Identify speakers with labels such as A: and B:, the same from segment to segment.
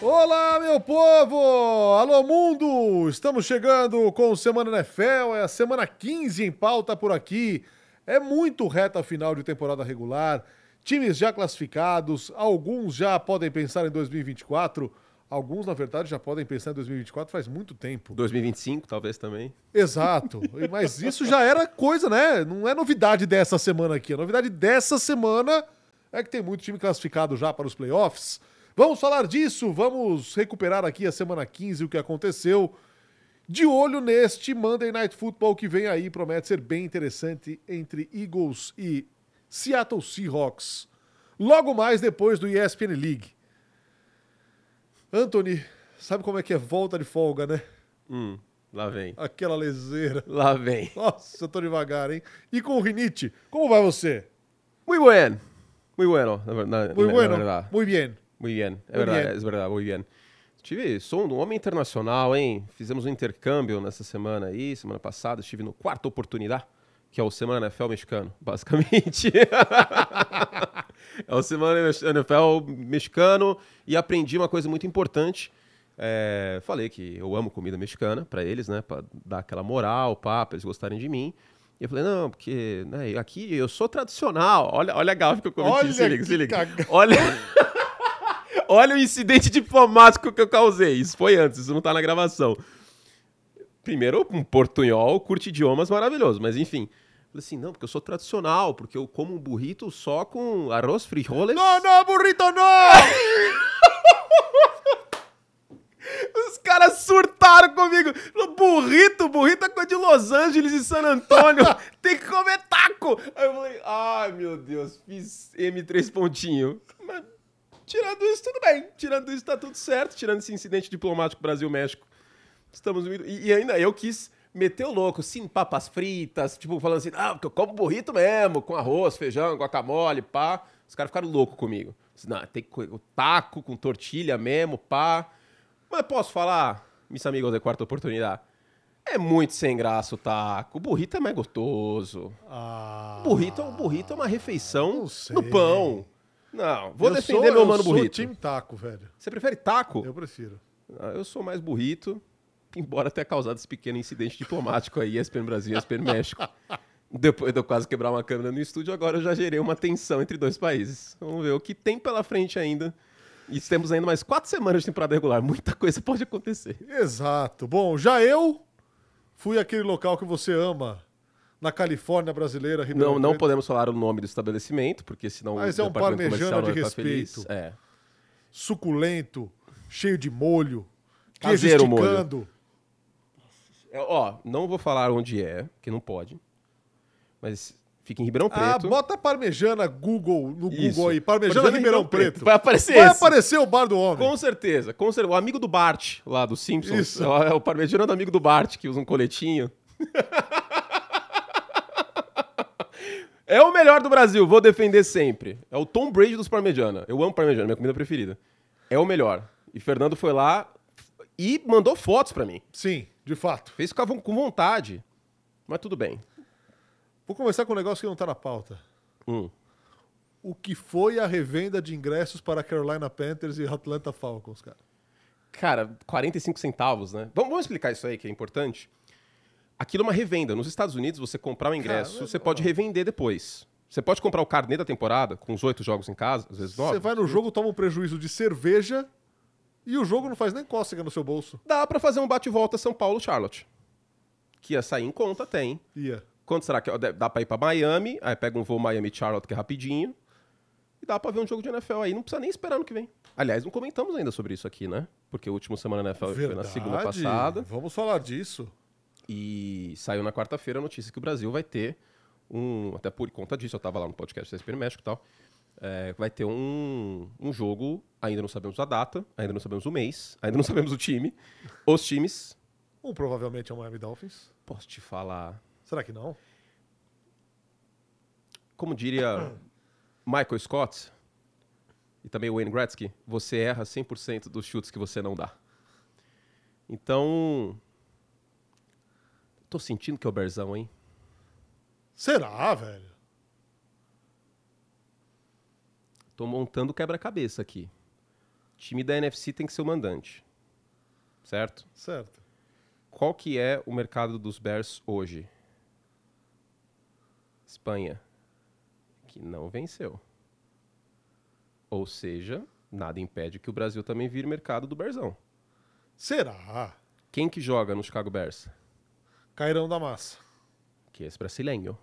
A: Olá, meu povo! Alô, mundo! Estamos chegando com Semana NFL, é a semana 15 em pauta por aqui. É muito reta final de temporada regular, times já classificados, alguns já podem pensar em 2024, alguns, na verdade, já podem pensar em 2024 faz muito tempo.
B: 2025, talvez também.
A: Exato, mas isso já era coisa, né? Não é novidade dessa semana aqui. A novidade dessa semana é que tem muito time classificado já para os playoffs. Vamos falar disso, vamos recuperar aqui a semana 15 o que aconteceu. De olho neste Monday Night Football que vem aí, promete ser bem interessante entre Eagles e Seattle Seahawks. Logo mais depois do ESPN League. Anthony, sabe como é que é volta de folga, né?
B: Hum, lá vem.
A: Aquela leseira.
B: Lá vem.
A: Nossa, eu tô devagar, hein? E com o Rinite, como vai você?
B: Muy buen. Muy bueno. Na, na,
A: Muy
B: na,
A: bueno,
B: Na
A: muy bien.
B: Muy bien. É verdade, é verdade, muy bien. Tive, sou um homem internacional, hein? Fizemos um intercâmbio nessa semana aí, semana passada. Estive no quarta oportunidade, que é o Semana NFL mexicano, basicamente. é o Semana NFL mexicano e aprendi uma coisa muito importante. É, falei que eu amo comida mexicana pra eles, né? Pra dar aquela moral, pá, pra eles gostarem de mim. E eu falei, não, porque né, aqui eu sou tradicional. Olha, olha a gafe que eu cometi,
A: Olha
B: se liga, se liga.
A: caga-
B: Olha... Olha o incidente diplomático que eu causei. Isso foi antes, isso não tá na gravação. Primeiro, um portunhol, curte idiomas maravilhoso, mas enfim. Falei assim, não, porque eu sou tradicional, porque eu como um burrito só com arroz, frijoles.
A: Não, não, burrito, não!
B: Os caras surtaram comigo. Falou, Burrito, burrito é coisa de Los Angeles e San Antônio. Tem que comer taco. Aí eu falei, ai meu Deus, fiz M3 pontinho. Mas tirando isso, tudo bem. Tirando isso, tá tudo certo. Tirando esse incidente diplomático Brasil-México. Estamos muito... E, e ainda eu quis meter o louco, sim, papas fritas, tipo, falando assim, ah, porque eu como burrito mesmo, com arroz, feijão, guacamole, pá. Os caras ficaram loucos comigo. Disse, Não, tem que o taco com tortilha mesmo, pá. Mas posso falar, meus amigos da quarta oportunidade? É muito sem graça o taco. O burrito é mais gostoso.
A: Ah,
B: O burrito, o burrito é uma refeição no pão. Não, vou
A: eu
B: defender
A: sou,
B: meu
A: eu
B: mano
A: sou
B: burrito.
A: time taco, velho.
B: Você prefere taco?
A: Eu prefiro.
B: Ah, Eu sou mais burrito, embora tenha causado esse pequeno incidente diplomático aí, ESPN Brasil e ESPN México. Depois de eu quase quebrar uma câmera no estúdio, agora eu já gerei uma tensão entre dois países. Vamos ver o que tem pela frente ainda. E temos ainda mais quatro semanas de temporada regular. Muita coisa pode acontecer.
A: Exato. Bom, já eu fui aquele local que você ama, na Califórnia brasileira, Ribeirão
B: Não, não
A: Preto.
B: podemos falar o nome do estabelecimento, porque senão
A: Mas
B: o
A: é um
B: não
A: de respeito.
B: É.
A: Suculento, cheio de molho,
B: Caseiro molho. É, Ó, não vou falar onde é, que não pode. Mas fica em Ribeirão
A: Ah,
B: Preto.
A: bota parmejana Google, no
B: Isso.
A: Google aí. Parmejana,
B: Parmejana
A: Ribeirão
B: Ribeirão
A: Preto.
B: Preto. Vai aparecer
A: Vai
B: esse.
A: aparecer o bar do homem.
B: Com certeza, com certeza. O amigo do Bart, lá do Simpsons.
A: Isso.
B: É o- É o parmegiano do amigo do Bart, que usa um coletinho. é o melhor do Brasil, vou defender sempre. É o Tom Brady dos parmegiana. Eu amo parmegiana, minha comida preferida. É o melhor. E Fernando foi lá e mandou fotos pra mim.
A: Sim, de fato.
B: Fez ficar com vontade. Mas tudo bem.
A: Vou começar com um negócio que não tá na pauta.
B: Hum.
A: O que foi a revenda de ingressos para Carolina Panthers e Atlanta Falcons, cara?
B: Cara, 45 centavos, né? Vamos, vamos explicar isso aí que é importante. Aquilo é uma revenda. Nos Estados Unidos, você comprar um ingresso,
A: Cara,
B: você pode revender depois. Você pode comprar o carnê da temporada, com os oito jogos em casa, às vezes nove.
A: Você vai no jogo, toma um prejuízo de cerveja e o jogo não faz nem cócega no seu bolso.
B: Dá pra fazer um bate-volta São Paulo-Charlotte. Que ia sair em conta, tem.
A: Ia.
B: Quanto será que... Dá pra ir pra Miami, aí pega um voo Miami-Charlotte, que é rapidinho. E dá pra ver um jogo de NFL aí. Não precisa nem esperar no que vem. Aliás, não comentamos ainda sobre isso aqui, né? Porque o último Semana NFL foi na segunda
A: Verdade.
B: passada.
A: Vamos falar disso.
B: E saiu na quarta-feira a notícia que o Brasil vai ter um. Até por conta disso, eu estava lá no podcast da SPN México e tal. é, vai ter um, um jogo, ainda não sabemos a data, ainda não sabemos o mês, ainda não sabemos o time. Os times.
A: Um provavelmente é o Miami Dolphins.
B: Posso te falar.
A: Será que não?
B: Como diria Michael Scott e também Wayne Gretzky, você erra 100% dos chutes que você não dá. Então. Tô sentindo que é o Berzão, hein?
A: Será, velho?
B: Tô montando quebra-cabeça aqui. Time da NFC tem que ser o mandante. Certo?
A: Certo.
B: Qual que é o mercado dos Bears hoje? Espanha, que não venceu. Ou seja, nada impede que o Brasil também vire mercado do Bearzão.
A: Será?
B: Quem que joga no Chicago Bears?
A: Cairão da massa.
B: Que é esse brasileiro.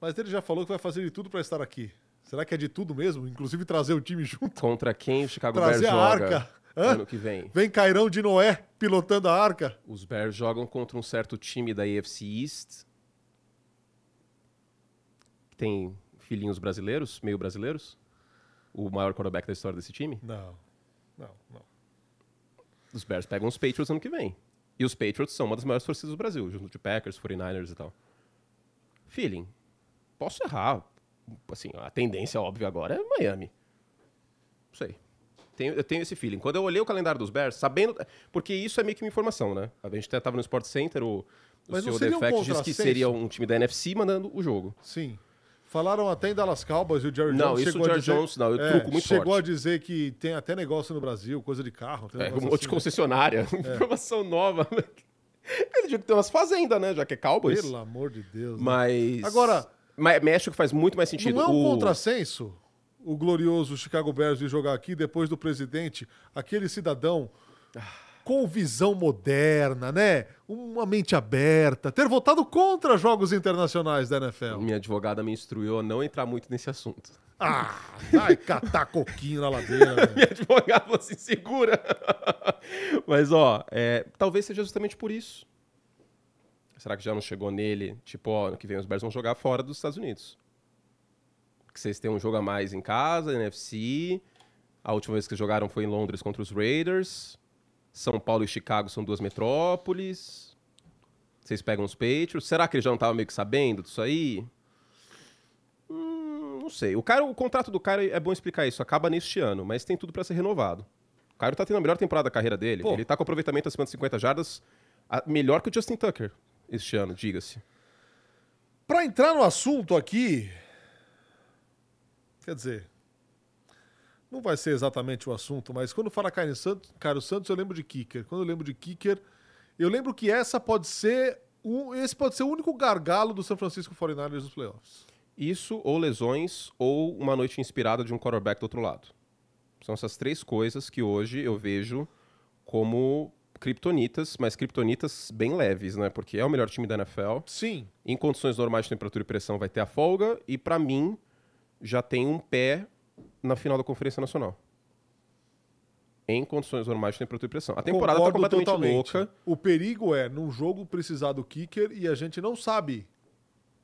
A: Mas ele já falou que vai fazer de tudo pra estar aqui. Será que é de tudo mesmo? Inclusive trazer o time junto?
B: Contra quem o Chicago
A: Trazer
B: Bears
A: a
B: joga
A: arca. Hã?
B: ano que vem?
A: Vem Cairão de Noé pilotando a arca.
B: Os Bears jogam contra um certo time da AFC East. Que tem filhinhos brasileiros, meio brasileiros. O maior quarterback da história desse time.
A: Não. Não, não.
B: Os Bears pegam os Patriots ano que vem. E os Patriots são uma das maiores torcidas do Brasil, junto de Packers, 49ers e tal. Feeling. Posso errar. Assim, a tendência óbvia agora é Miami. Não sei. Tenho, eu tenho esse feeling. Quando eu olhei o calendário dos Bears, sabendo. Porque isso é meio que uma informação, né? A gente até tava no Sport Center, o, o
A: Mas
B: da
A: seria um
B: disse que seria um time da NFC mandando o jogo.
A: Sim. Falaram até em Dallas Cowboys e o Jerry
B: Não,
A: Jones
B: isso
A: chegou
B: o Jerry
A: dizer...
B: Jones, não, eu
A: É,
B: truco muito
A: Chegou
B: forte.
A: a dizer que tem até negócio no Brasil, coisa de carro. tem
B: É, um monte de
A: assim, né?
B: concessionária. Informação nova. Ele tinha que ter umas fazendas, né? Já que é Cowboys.
A: Pelo amor de Deus. né?
B: Mas.
A: Agora-
B: Mas México faz muito mais sentido.
A: Não é um
B: O-
A: contrassenso o glorioso Chicago Bears vir jogar aqui depois do presidente, aquele cidadão com visão moderna, né? Uma mente aberta, ter votado contra jogos internacionais da NFL.
B: Minha advogada me instruiu a não entrar muito nesse assunto.
A: Ah, vai catar coquinho na ladeira.
B: Minha advogada falou assim, segura. Mas, ó, é, talvez seja justamente por isso. Será que já não chegou nele? Tipo, ó, ano que vem os Bears vão jogar fora dos Estados Unidos. Que vocês têm um jogo a mais em casa, NFC. A última vez que jogaram foi em Londres contra os Raiders. São Paulo e Chicago são duas metrópoles. Vocês pegam os Patriots. Será que ele já não estava meio que sabendo disso aí? Hum, não sei. O, cara, o contrato do cara é bom explicar isso. Acaba neste ano, mas tem tudo para ser renovado. O Cairo tá tendo a melhor temporada da carreira dele.
A: Pô.
B: Ele tá com aproveitamento acima de 50 jardas, melhor que o Justin Tucker este ano, diga-se.
A: Pra entrar no assunto aqui, quer dizer, não vai ser exatamente o assunto, mas quando fala Caio Santos, Caio Santos, eu lembro de kicker. Quando eu lembro de kicker, eu lembro que essa pode ser um, esse pode ser o único gargalo do San Francisco 49ers nos playoffs.
B: Isso, ou lesões, ou uma noite inspirada de um quarterback do outro lado. São essas três coisas que hoje eu vejo como kriptonitas, mas kriptonitas bem leves, né? Porque é o melhor time da NFL.
A: Sim,
B: Em condições normais de temperatura e pressão vai ter a folga e pra mim já tem um pé na final da Conferência Nacional. Em condições normais de temperatura e pressão. A temporada tá
A: concordo
B: completamente
A: totalmente.
B: louca.
A: O perigo é num jogo precisar do kicker e a gente não sabe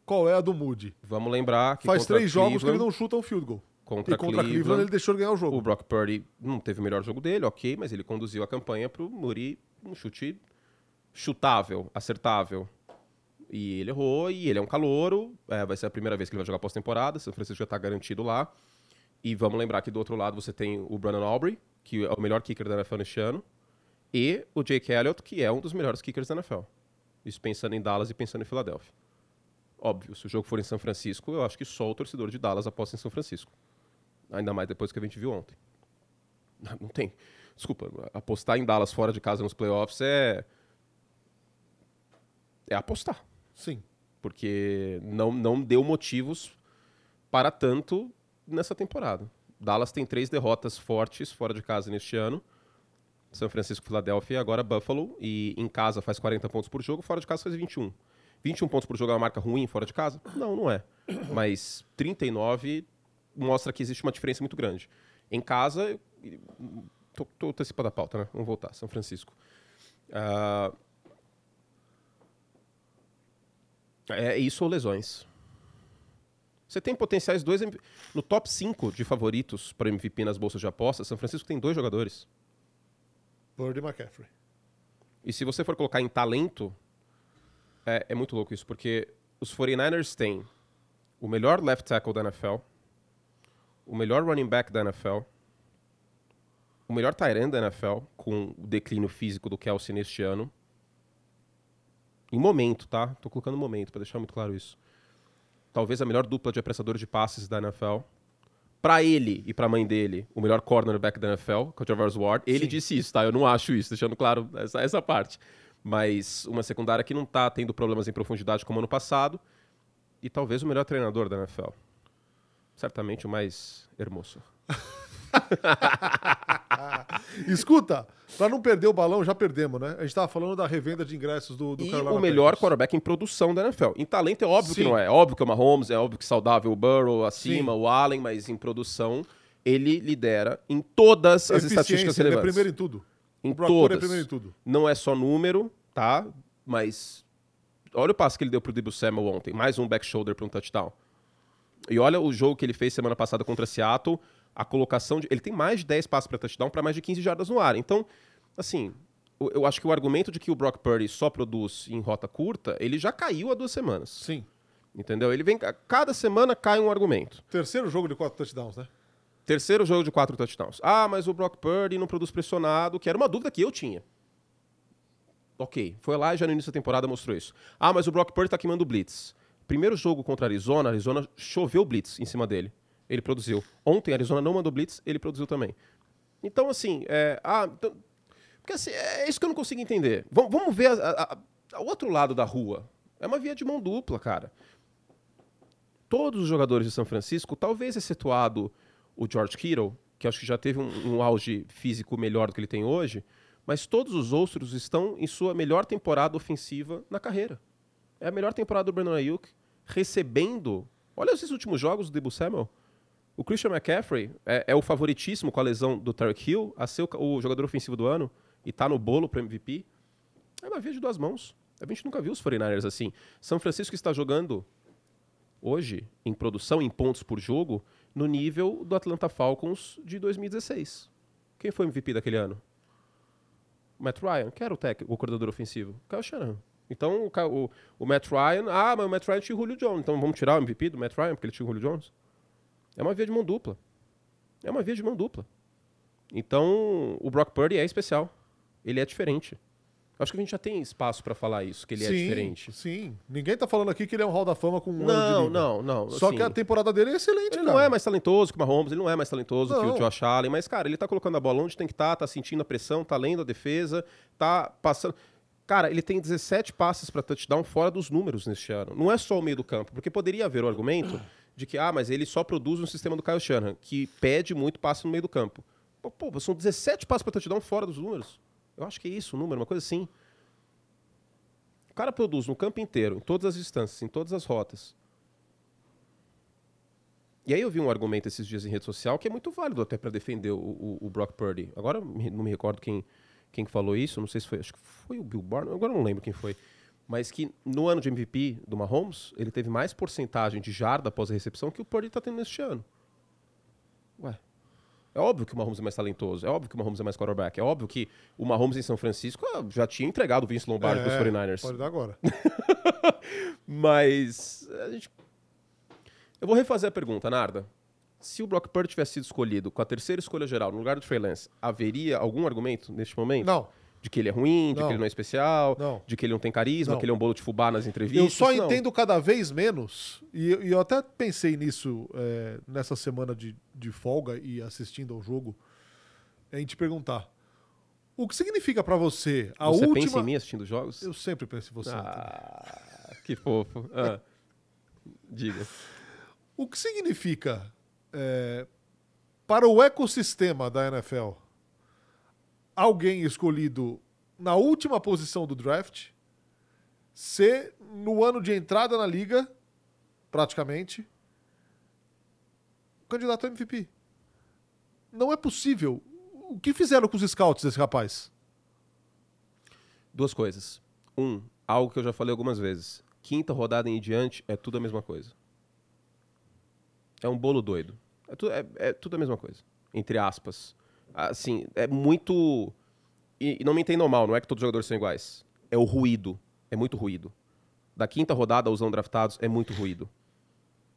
A: qual é a do Moody.
B: Vamos lembrar que
A: Faz três jogos que ele não chuta um field goal.
B: Contra
A: e contra
B: Cleveland,
A: Cleveland ele deixou ele ganhar o jogo.
B: O Brock Purdy não teve o melhor jogo dele, ok, mas ele conduziu a campanha pro Muri um chute chutável, acertável. E ele errou, e ele é um calouro. é, vai ser a primeira vez que ele vai jogar pós-temporada. São Francisco já tá garantido lá. E vamos lembrar que do outro lado você tem o Brandon Aubrey, que é o melhor kicker da NFL neste ano. E o Jake Elliott, que é um dos melhores kickers da NFL. Isso pensando em Dallas e pensando em Filadélfia. Óbvio, se o jogo for em São Francisco, eu acho que só o torcedor de Dallas aposta em São Francisco. Ainda mais depois que a gente viu ontem. Não tem. Desculpa, apostar em Dallas fora de casa nos playoffs é. É apostar.
A: Sim.
B: Porque não, não deu motivos para tanto nessa temporada. Dallas tem três derrotas fortes fora de casa neste ano. São Francisco, Filadélfia e agora Buffalo. E em casa faz 40 pontos por jogo, fora de casa faz 21. 21 pontos por jogo é uma marca ruim fora de casa? Não, não é. Mas 39 mostra que existe uma diferença muito grande. Em casa, tô, tô antecipando a pauta, né? Vamos voltar. São Francisco. Ah, é isso ou lesões. Você tem potenciais dois no top 5 de favoritos para MVP nas bolsas de apostas. São Francisco tem dois jogadores.
A: Bird e McCaffrey.
B: E se você for colocar em talento, é, é muito louco isso, porque os 49ers têm o melhor left tackle da NFL, o melhor running back da NFL, o melhor tight end da NFL, com o declínio físico do Kelsey neste ano. Em momento, tá? Tô colocando momento, para deixar muito claro isso. Talvez a melhor dupla de apressadores de passes da NFL. Pra ele e pra mãe dele, o melhor cornerback da NFL, que é o Travis Ward, ele
A: Sim.
B: disse isso, tá? Eu não acho isso, deixando claro essa, essa parte. Mas uma secundária que não tá tendo problemas em profundidade como ano passado. E talvez o melhor treinador da NFL. Certamente o mais hermoso.
A: Escuta, pra não perder o balão, já perdemos, né? A gente tava falando da revenda de ingressos do, do
B: e
A: Carolina
B: o melhor
A: Panthers.
B: quarterback em produção da NFL. Em talento é óbvio
A: Sim.
B: que não é. É óbvio que é o Mahomes, é óbvio que saudável o Burrow acima,
A: Sim.
B: o Allen, mas em produção ele lidera em todas as estatísticas
A: ele é
B: relevantes.
A: primeiro em tudo.
B: Em
A: o é
B: todas.
A: primeiro em tudo.
B: Não é só número, tá? Mas olha o passe que ele deu pro Debo Samuel ontem. Mais um back shoulder para um touchdown. E olha o jogo que ele fez semana passada contra Seattle. A colocação de. Ele tem mais de 10 passes para touchdown para mais de 15 jardas no ar. Então, assim, o- eu acho que o argumento de que o Brock Purdy só produz em rota curta, ele já caiu há duas semanas.
A: Sim.
B: Entendeu? Ele vem. Cada semana cai um argumento.
A: Terceiro jogo de quatro touchdowns, né?
B: Terceiro jogo de quatro touchdowns. Ah, mas o Brock Purdy não produz pressionado, que era uma dúvida que eu tinha. Ok, foi lá e já no início da temporada mostrou isso. Ah, mas o Brock Purdy tá queimando blitz. Primeiro jogo contra a Arizona, a Arizona choveu blitz em cima dele. Ele produziu. Ontem Arizona não mandou blitz, ele produziu também. Então, assim, é, ah, então- porque assim, é isso que eu não consigo entender. Vamos, vamos ver o outro lado da rua. É uma via de mão dupla, cara. Todos os jogadores de São Francisco, talvez excetuado o George Kittle, que acho que já teve um, um auge físico melhor do que ele tem hoje, mas todos os outros estão em sua melhor temporada ofensiva na carreira. É a melhor temporada do Brandon Ayuk, recebendo... Olha esses últimos jogos do Debo Samuel. O Christian McCaffrey é, é o favoritíssimo com a lesão do Tarek Hill a ser o, o jogador ofensivo do ano e tá no bolo para MVP. É uma via de duas mãos. A gente nunca viu os 49ers assim. São Francisco está jogando hoje, em produção, em pontos por jogo, no nível do Atlanta Falcons de 2016. Quem foi o MVP daquele ano? Matt Ryan, que era o técnico, o coordenador ofensivo. Kyle Shanahan. Então, o, o- o Matt Ryan... Ah, mas o Matt Ryan tinha o Julio Jones. Então, vamos tirar o MVP do Matt Ryan, porque ele tinha o Julio Jones? É uma via de mão dupla. É uma via de mão dupla. Então, o Brock Purdy é especial. Ele é diferente. Acho que a gente já tem espaço para falar isso, que ele é
A: sim,
B: diferente.
A: Sim. Ninguém tá falando aqui que ele é um hall da fama com um ano de
B: Não,
A: liga.
B: não, não.
A: Só
B: assim,
A: que a temporada dele é excelente,
B: Ele
A: cara.
B: não é mais talentoso que o Mahomes, ele não é mais talentoso que
A: Não.
B: o Josh Allen, mas, cara, ele tá colocando a bola onde tem que estar, tá, sentindo a pressão, tá lendo a defesa, tá passando. Cara, ele tem 17 passes para touchdown fora dos números neste ano. Não é só o meio do campo, porque poderia haver o argumento de que, ah, mas ele só produz no sistema do Kyle Shanahan, que pede muito passe no meio do campo. Pô, pô, são 17 passes para touchdown fora dos números. Eu acho que é isso o número, uma coisa assim. O cara produz no campo inteiro, em todas as distâncias, em todas as rotas. E aí eu vi um argumento esses dias em rede social que é muito válido até para defender o, o- o Brock Purdy. Agora não me recordo quem, quem que falou isso, não sei se foi, acho que foi o Bill Barr, agora não lembro quem foi. Mas que no ano de MVP do Mahomes, ele teve mais porcentagem de jarda após a recepção que o Purdy está tendo neste ano. Ué. É óbvio que o Mahomes é mais talentoso, é óbvio que o Mahomes é mais quarterback, é óbvio que o Mahomes em São Francisco ah, já tinha entregado o Vince Lombardi para os 49ers.
A: É, Pode dar agora.
B: Mas a gente... Eu vou refazer a pergunta, Narda. Se o Brock Purdy tivesse sido escolhido com a terceira escolha geral no lugar do Trey Lance, haveria algum argumento neste momento?
A: Não.
B: De que ele é ruim, de
A: Não.
B: que ele não é especial,
A: Não.
B: de que ele não tem carisma,
A: Não.
B: que ele é um bolo de fubá nas entrevistas?
A: Eu só entendo cada vez menos, e, e eu até pensei nisso é, nessa semana de, de folga e assistindo ao jogo, é em te perguntar. O que significa pra você a
B: Você
A: última.
B: pensa em mim assistindo jogos?
A: Eu sempre penso em você.
B: Ah, que fofo. Ah. Diga.
A: O que significa é, para o ecossistema da NFL alguém escolhido na última posição do draft ser no ano de entrada na liga, praticamente, candidato a MVP? Não é possível. O que fizeram com os scouts desse rapaz?
B: Duas coisas. Um, algo que eu já falei algumas vezes. Quinta rodada em diante é tudo a mesma coisa. É um bolo doido. É, tu, é, é tudo a mesma coisa. Entre aspas. Assim, é muito. E, e não me entendam mal, não é que todos os jogadores são iguais. É o ruído. É muito ruído. Da quinta rodada aos não draftados é muito ruído.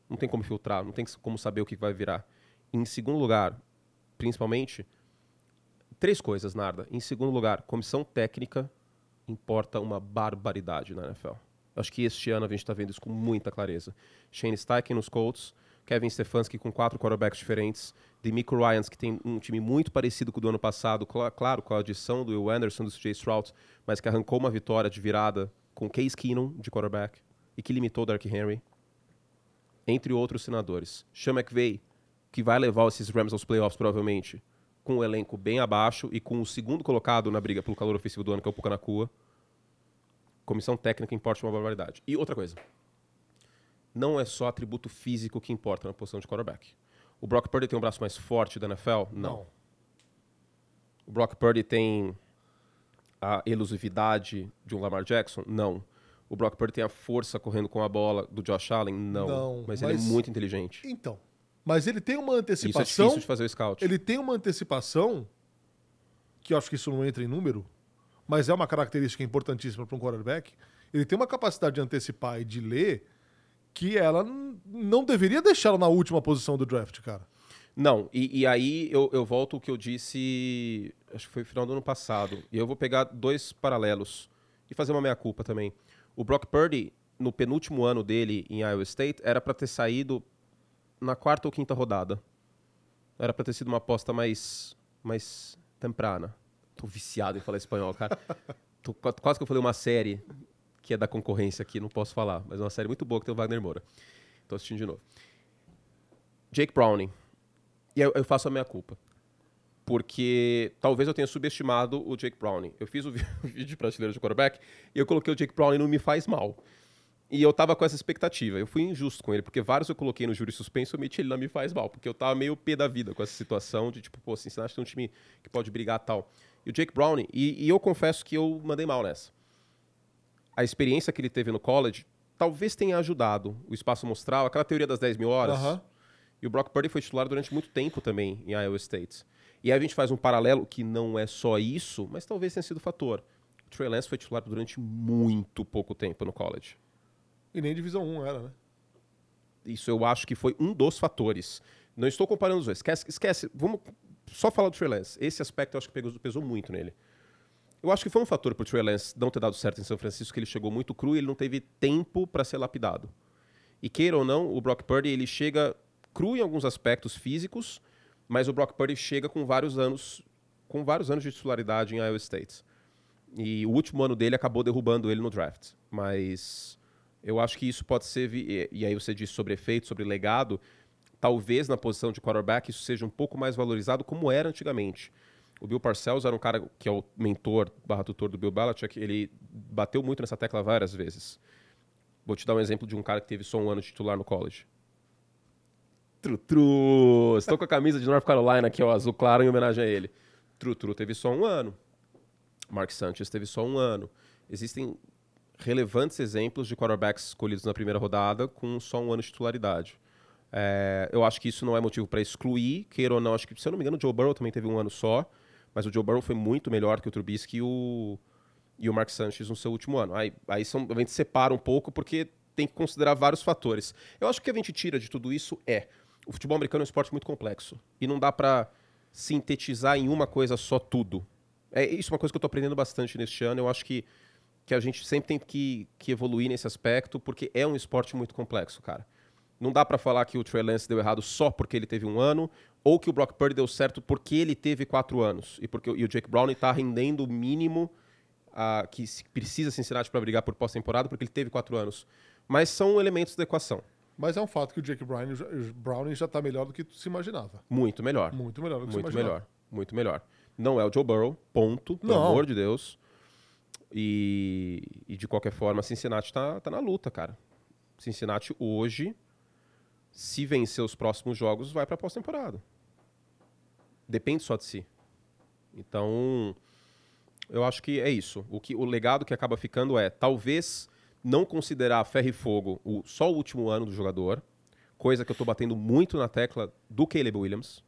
B: Não tem como filtrar, não tem como saber o que vai virar. Em segundo lugar, principalmente, três coisas, Narda. Em segundo lugar, comissão técnica importa uma barbaridade na NFL. Acho que este ano a gente está vendo isso com muita clareza. Shane Steichen nos Colts, Kevin Stefanski com quatro quarterbacks diferentes, Demico Ryans, que tem um time muito parecido com o do ano passado, cl claro, com a adição do Will Anderson, do CJ Stroud, mas que arrancou uma vitória de virada com Case Keenum de quarterback e que limitou Dark Henry, entre outros senadores. Sean McVay, que vai levar esses Rams aos playoffs provavelmente, com o elenco bem abaixo e com o segundo colocado na briga pelo calor ofensivo do ano, que é o Pucanacua. Comissão técnica importa uma barbaridade. E outra coisa, não é só atributo físico que importa na posição de quarterback. O Brock Purdy tem um braço mais forte da NFL? Não. não. O Brock Purdy tem a elusividade de um Lamar Jackson? Não. O Brock Purdy tem a força correndo com a bola do Josh Allen? Não. não mas, mas, ele é muito inteligente.
A: Então. Mas ele tem uma antecipação.
B: Isso é difícil de fazer o scout.
A: Ele tem uma antecipação que eu acho que isso não entra em número, mas é uma característica importantíssima para um quarterback. Ele tem uma capacidade de antecipar e de ler que ela não deveria deixá-lo na última posição do draft, cara.
B: Não, e, e aí eu, eu volto ao que eu disse, acho que foi no final do ano passado, e eu vou pegar dois paralelos e fazer uma meia-culpa também. O Brock Purdy, no penúltimo ano dele em Iowa State, era para ter saído na quarta ou quinta rodada. Era para ter sido uma aposta mais, mais temprana. Tô viciado em falar espanhol, cara. Tô, quase que eu falei uma série que é da concorrência aqui, não posso falar, mas é uma série muito boa que tem o Wagner Moura. Tô assistindo de novo. Jake Browning. E eu, eu faço a minha culpa. Porque talvez eu tenha subestimado o Jake Browning. Eu fiz o vídeo de prateleira de quarterback e eu coloquei o Jake Browning no Me Faz Mal. E eu tava com essa expectativa. Eu fui injusto com ele, porque vários eu coloquei no júri suspenso eu meti ele não me faz mal. Porque eu tava meio pé da vida com essa situação de, tipo, pô, Cincinnati tem um time que pode brigar tal. E o Jake Browning, e, e eu confesso que eu mandei mal nessa a experiência que ele teve no college talvez tenha ajudado o espaço mostral, aquela teoria das 10 mil horas. Uhum. E o Brock Purdy foi titular durante muito tempo também em Iowa State. E aí a gente faz um paralelo que não é só isso, mas talvez tenha sido fator. O Trey Lance foi titular durante muito pouco tempo no college.
A: E nem divisão 1 era, né?
B: Isso eu acho que foi um dos fatores. Não estou comparando os dois. Esquece, esquece. Vamos só falar do Trey Lance. Esse aspecto eu acho que pesou, pesou muito nele. Eu acho que foi um fator para o Trey Lance não ter dado certo em São Francisco, que ele chegou muito cru e ele não teve tempo para ser lapidado. E queira ou não, o Brock Purdy ele chega cru em alguns aspectos físicos, mas o Brock Purdy chega com vários anos com vários anos de titularidade em Iowa State. E o último ano dele acabou derrubando ele no draft. Mas eu acho que isso pode ser. E aí você disse sobre efeito, sobre legado. Talvez na posição de quarterback isso seja um pouco mais valorizado como era antigamente. O Bill Parcells era um cara que é o mentor barra tutor do Bill Belichick. Ele bateu muito nessa tecla várias vezes. Vou te dar um exemplo de um cara que teve só um ano de titular no college. Trutru! Estou com a camisa de North Carolina aqui, ó, azul claro, em homenagem a ele. Trutru teve só um ano. Mark Sanchez teve só um ano. Existem relevantes exemplos de quarterbacks escolhidos na primeira rodada com só um ano de titularidade. É, eu acho que isso não é motivo para excluir, queira ou não. Acho que, se eu não me engano, o Joe Burrow também teve um ano só. Mas o Joe Burrow foi muito melhor que o Trubisky e o, e o Mark Sanchez no seu último ano. Aí, aí são, a gente separa um pouco porque tem que considerar vários fatores. Eu acho que a gente tira de tudo isso é o futebol americano é um esporte muito complexo e não dá para sintetizar em uma coisa só tudo. É isso é uma coisa que eu estou aprendendo bastante neste ano. Eu acho que, que a gente sempre tem que, que evoluir nesse aspecto porque é um esporte muito complexo, cara. Não dá para falar que o Trey Lance deu errado só porque ele teve um ano, ou que o Brock Purdy deu certo porque ele teve quatro anos. E porque e o Jake Brown está rendendo o mínimo uh, que precisa Cincinnati para brigar por pós-temporada, porque ele teve quatro anos. Mas são elementos da equação.
A: Mas é um fato que o Jake Brown, Browning já está melhor do que se imaginava.
B: Muito melhor.
A: Muito melhor do que
B: Muito
A: se
B: imaginava. melhor. Muito melhor. Não é o Joe Burrow, ponto, pelo Não. amor de Deus. E, e de qualquer forma, Cincinnati está tá na luta, cara. Cincinnati hoje se vencer os próximos jogos, vai para pós-temporada. Depende só de si. Então, eu acho que é isso. O, que, o legado que acaba ficando é, talvez, não considerar ferro e fogo o, só o último ano do jogador, coisa que eu estou batendo muito na tecla do Caleb Williams.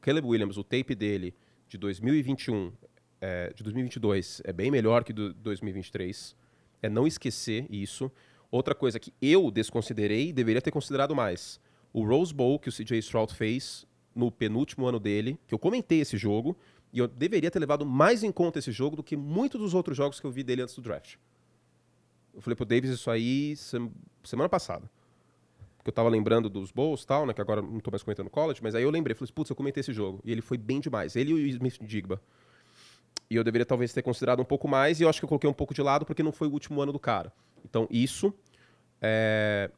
B: Caleb Williams, o tape dele de 2021, é, de 2022, é bem melhor que do 2023. É não esquecer isso. Outra coisa que eu desconsiderei, deveria ter considerado mais o Rose Bowl que o CJ Stroud fez no penúltimo ano dele, que eu comentei esse jogo, e eu deveria ter levado mais em conta esse jogo do que muitos dos outros jogos que eu vi dele antes do draft. Eu falei pro Davis isso aí semana passada. que eu tava lembrando dos Bulls e tal, né? Que agora não tô mais comentando college, mas aí eu lembrei, falei, putz, eu comentei esse jogo. E ele foi bem demais. Ele e o Smith Digba. E eu deveria talvez ter considerado um pouco mais, e eu acho que eu coloquei um pouco de lado porque não foi o último ano do cara. Então, isso. É...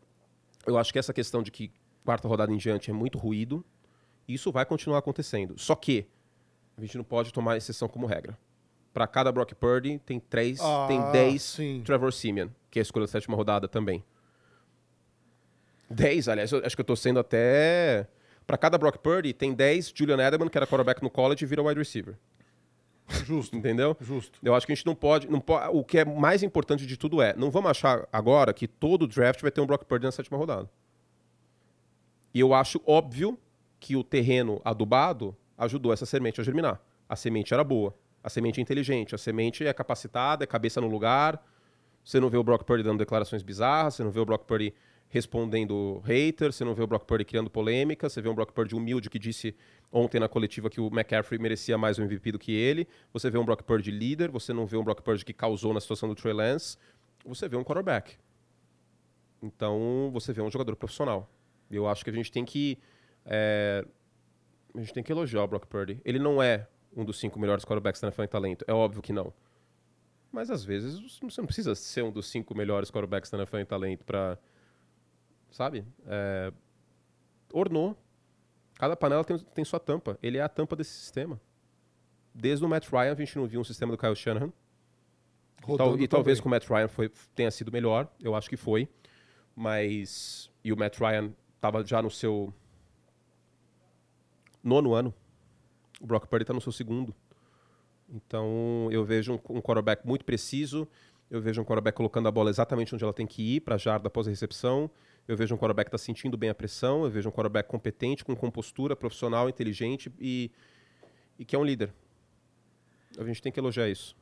B: Eu acho que essa questão de que quarta rodada em diante é muito ruído, isso vai continuar acontecendo. Só que a gente não pode tomar exceção como regra. Para cada Brock Purdy, tem três,
A: Ah,
B: tem 10
A: sim.
B: Trevor Simeon, que é a escolha da sétima rodada também. 10, aliás, acho que eu tô sendo até. Para cada Brock Purdy, tem 10 Julian Edelman, que era quarterback no college, e vira wide receiver.
A: Justo,
B: Entendeu?
A: justo.
B: Eu acho que a gente não pode, não po- O que é mais importante de tudo é, não vamos achar agora que todo draft vai ter um Brock Purdy na sétima rodada. E eu acho óbvio que o terreno adubado ajudou essa semente a germinar. A semente era boa, a semente é inteligente, a semente é capacitada, é cabeça no lugar. Você não vê o Brock Purdy dando declarações bizarras, você não vê o Brock Purdy respondendo hater, você não vê o Brock Purdy criando polêmica, você vê um Brock Purdy humilde que disse ontem na coletiva que o McCaffrey merecia mais o MVP do que ele, você vê um Brock Purdy líder, você não vê um Brock Purdy que causou na situação do Trey Lance, você vê um quarterback. Então, você vê um jogador profissional. Eu acho que a gente tem que é, a gente tem que elogiar o Brock Purdy. Ele não é um dos cinco melhores quarterbacks da NFL em talento, é óbvio que não. Mas às vezes você não precisa ser um dos cinco melhores quarterbacks da NFL em talento para, sabe? É, ornou. Cada panela tem, tem sua tampa. Ele é a tampa desse sistema. Desde o Matt Ryan a gente não viu um sistema do Kyle Shanahan.
A: Rodando
B: e talvez
A: também.
B: com o Matt Ryan foi, tenha sido melhor, eu acho que foi. Mas. E o Matt Ryan estava já no seu nono ano. O Brock Purdy está no seu segundo. Então eu vejo um, um quarterback muito preciso. Eu vejo um quarterback colocando a bola exatamente onde ela tem que ir, para a jarda após a recepção. Eu vejo um quarterback que está sentindo bem a pressão. Eu vejo um quarterback competente, com compostura, profissional, inteligente e, e que é um líder. A gente tem que elogiar isso.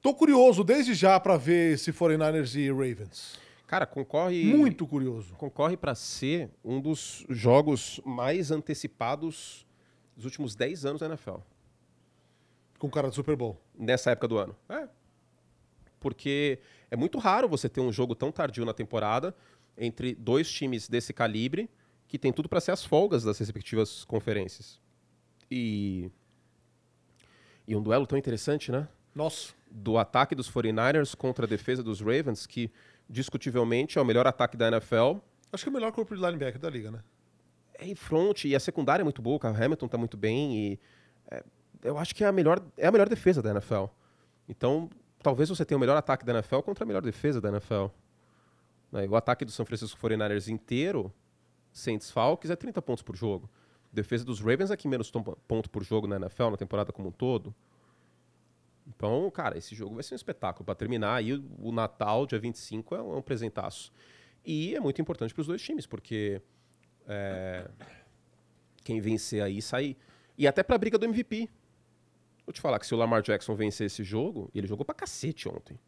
A: Tô curioso desde já pra ver esse 49ers e Ravens.
B: Cara, concorre.
A: Muito curioso.
B: Concorre para ser um dos jogos mais antecipados dos últimos 10 anos da NFL.
A: Com cara de Super Bowl.
B: Nessa época do ano. É. Porque é muito raro você ter um jogo tão tardio na temporada entre dois times desse calibre que tem tudo para ser as folgas das respectivas conferências. E. E um duelo tão interessante, né?
A: Nossa.
B: do ataque dos 49ers contra a defesa dos Ravens, que discutivelmente é o melhor ataque da NFL.
A: Acho que é o melhor corpo de linebacker da liga, né?
B: É em front, e a secundária é muito boa, o Hamilton tá muito bem, e é, eu acho que é a, melhor, é a melhor defesa da NFL. Então, talvez você tenha o melhor ataque da NFL contra a melhor defesa da NFL. Né, O ataque do San Francisco 49ers inteiro, sem desfalques, é 30 pontos por jogo. Defesa dos Ravens é que menos ponto por jogo na NFL, na temporada como um todo. Então, cara, esse jogo vai ser um espetáculo. Para terminar, aí o Natal, dia 25, é um, é um presentaço. E é muito importante para os dois times, porque é, quem vencer aí sai. E até para a briga do MVP. Vou te falar que se o Lamar Jackson vencer esse jogo, ele jogou pra cacete ontem.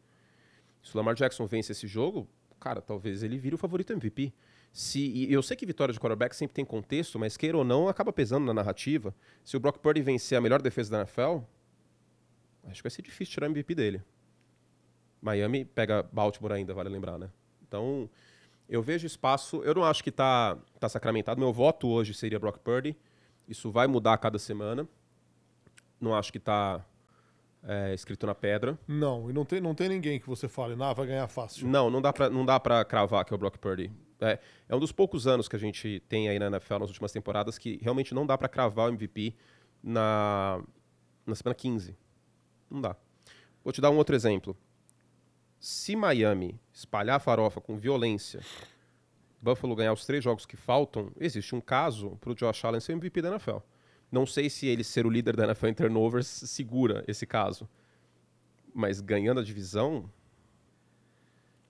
B: Se o Lamar Jackson vence esse jogo, cara, talvez ele vire o favorito MVP. Se, eu sei que vitória de quarterback sempre tem contexto, mas queira ou não, acaba pesando na narrativa. Se o Brock Purdy vencer a melhor defesa da NFL, acho que vai ser difícil tirar o MVP dele. Miami pega Baltimore ainda, vale lembrar, né? Então, eu vejo espaço. Eu não acho que tá, tá sacramentado. Meu voto hoje seria Brock Purdy. Isso vai mudar a cada semana. Não acho que tá é, escrito na pedra.
A: Não, e não tem, não tem ninguém que você fale, nah, vai ganhar fácil.
B: Não, não dá pra, não dá pra cravar que é o Brock Purdy. É, é um dos poucos anos que a gente tem aí na NFL nas últimas temporadas que realmente não dá pra cravar o MVP na, na semana 15. Não dá. Vou te dar um outro exemplo. Se Miami espalhar a farofa com violência, Buffalo ganhar os três jogos que faltam, existe um caso pro Josh Allen ser MVP da NFL. Não sei se ele ser o líder da NFL em turnovers segura esse caso. Mas ganhando a divisão,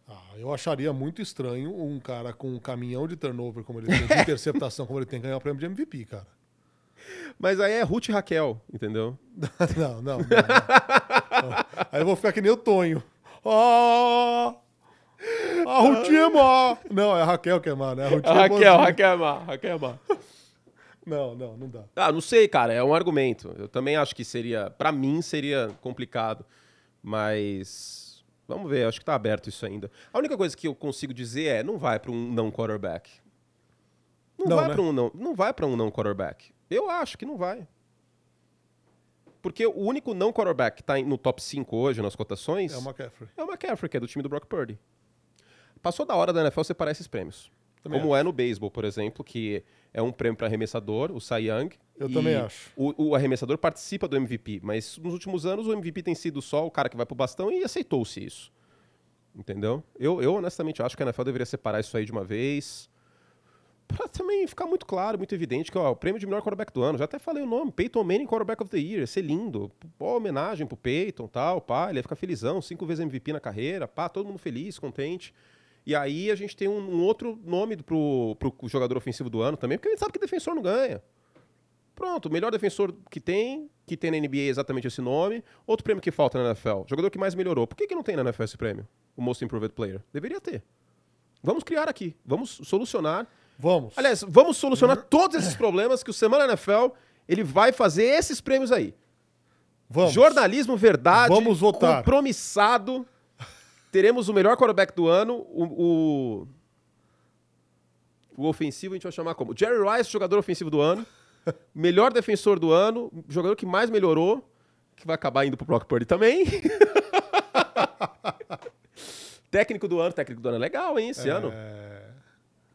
A: Ah, eu acharia muito estranho um cara com um caminhão de turnover como ele tem, de interceptação como ele tem, ganhar o prêmio de MVP, cara.
B: Mas aí é Ruth e Raquel, entendeu?
A: não, não, não, não. Aí eu vou ficar que nem o Tonho. Ah! A Rutinha é má. Não, é a Raquel que é má, né? A Rutinha é boazinha.
B: Raquel Má, Raquel Má.
A: Não, não, não dá.
B: Ah, não sei, cara, é um argumento. Eu também acho que seria, Pra mim seria complicado, mas vamos ver, acho que tá aberto isso ainda. A única coisa que eu consigo dizer é, não vai pra um não quarterback. Não,
A: Não,
B: vai
A: né?
B: pra um não, não vai para um não quarterback. Eu acho que não vai. Porque o único não quarterback que tá em- no top 5 hoje nas cotações
A: É o McCaffrey.
B: é o McCaffrey, que é do time do Brock Purdy. Passou da hora da NFL separar esses prêmios.
A: Também
B: como é no beisebol, por exemplo, que é um prêmio para arremessador, o Cy Young.
A: Eu também acho.
B: O, o arremessador participa do MVP, mas nos últimos anos o MVP tem sido só o cara que vai pro bastão e aceitou-se isso. Entendeu? Eu, eu honestamente acho que a NFL deveria separar isso aí de uma vez. Pra também ficar muito claro, muito evidente que ó, o prêmio de melhor quarterback do ano, já até falei o nome, Peyton Manning Quarterback of the Year, ia ser lindo. Pô, homenagem pro Peyton tal, pá, ele ia ficar felizão, cinco vezes MVP na carreira, pá, todo mundo feliz, contente. E aí a gente tem um, um outro nome pro, pro jogador ofensivo do ano também, porque a gente sabe que defensor não ganha. Pronto, o melhor defensor que tem, que tem na NBA é exatamente esse nome. Outro prêmio que falta na NFL, jogador que mais melhorou. Por que, que não tem na NFL esse prêmio? O Most Improved Player. Deveria ter. Vamos criar aqui, vamos solucionar.
A: Vamos.
B: Aliás, vamos solucionar todos esses problemas que o Semana NFL ele vai fazer esses prêmios aí.
A: Vamos.
B: Jornalismo verdade,
A: Vamos votar.
B: compromissado. Teremos o melhor quarterback do ano, o, o, o ofensivo a gente vai chamar como? Jerry Rice, jogador ofensivo do ano. Melhor defensor do ano, jogador que mais melhorou, que vai acabar indo pro Brock Purdy também. técnico do ano, técnico do ano é legal, hein, esse ano.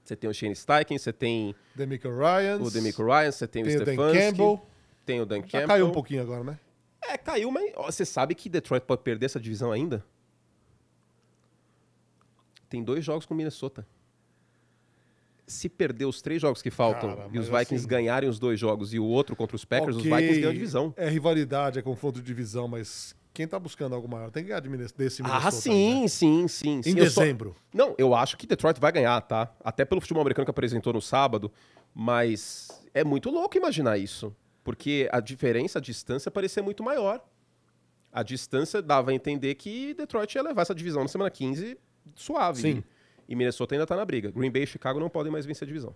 B: Você tem o Shane Steichen, você tem
A: Demico Ryan.
B: o Demico Ryan, você tem,
A: Tem
B: o
A: o
B: Stefanski,
A: Campbell.
B: tem o Dan
A: Já
B: Campbell.
A: caiu um pouquinho agora, né?
B: É, caiu, mas ó, você sabe que Detroit pode perder essa divisão ainda? Tem dois jogos com Minnesota. Se perder os três jogos que faltam
A: Cara,
B: e os Vikings
A: assim-
B: ganharem os dois jogos e o outro contra os Packers,
A: Ok,
B: os Vikings ganham a divisão.
A: É rivalidade, é confronto de divisão, mas quem tá buscando algo maior tem que ganhar de Minnes- desse Minnesota.
B: Ah, sim,
A: né?
B: sim, sim, sim.
A: Em
B: Eu só-
A: dezembro.
B: Não, eu acho que Detroit vai ganhar, tá? Até pelo futebol americano que apresentou no sábado, mas é muito louco imaginar isso, porque a diferença, a distância parecia muito maior. A distância dava a entender que Detroit ia levar essa divisão na semana 15 suave.
A: Sim.
B: E Minnesota ainda tá na briga. Green Bay e Chicago não podem mais vencer a divisão.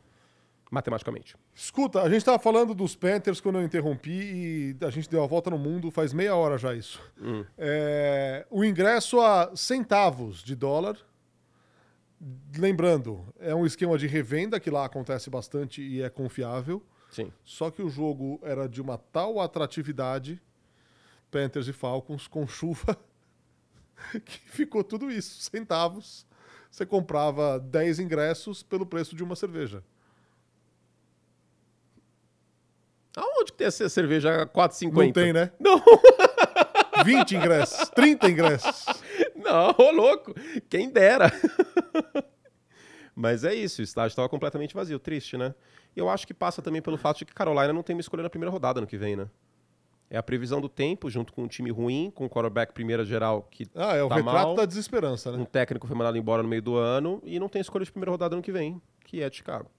B: Matematicamente.
A: Escuta, a gente tava falando dos Panthers quando eu interrompi e a gente deu a volta no mundo, faz meia hora já isso.
B: Hum.
A: É, o ingresso a centavos de dólar. Lembrando, é um esquema de revenda que lá acontece bastante e é confiável.
B: Sim.
A: Só que o jogo era de uma tal atratividade, Panthers e Falcons, com chuva, que ficou tudo isso, centavos. Você comprava 10 ingressos pelo preço de uma cerveja.
B: Aonde que tem essa cerveja a 4,50?
A: Não tem, né?
B: Não,
A: 20 ingressos, 30 ingressos.
B: não, ô louco. Quem dera. Mas é isso, o estádio estava completamente vazio. Triste, né? E eu acho que passa também pelo fato de que Carolina não tem uma escolha na primeira rodada no que vem, né? É a previsão do tempo, junto com um time ruim, com o quarterback primeira geral que
A: Ah, é o
B: tá
A: retrato
B: mal,
A: da desesperança,
B: um
A: né?
B: técnico foi mandado embora no meio do ano e não tem escolha de primeira rodada no que vem, que é de Chicago.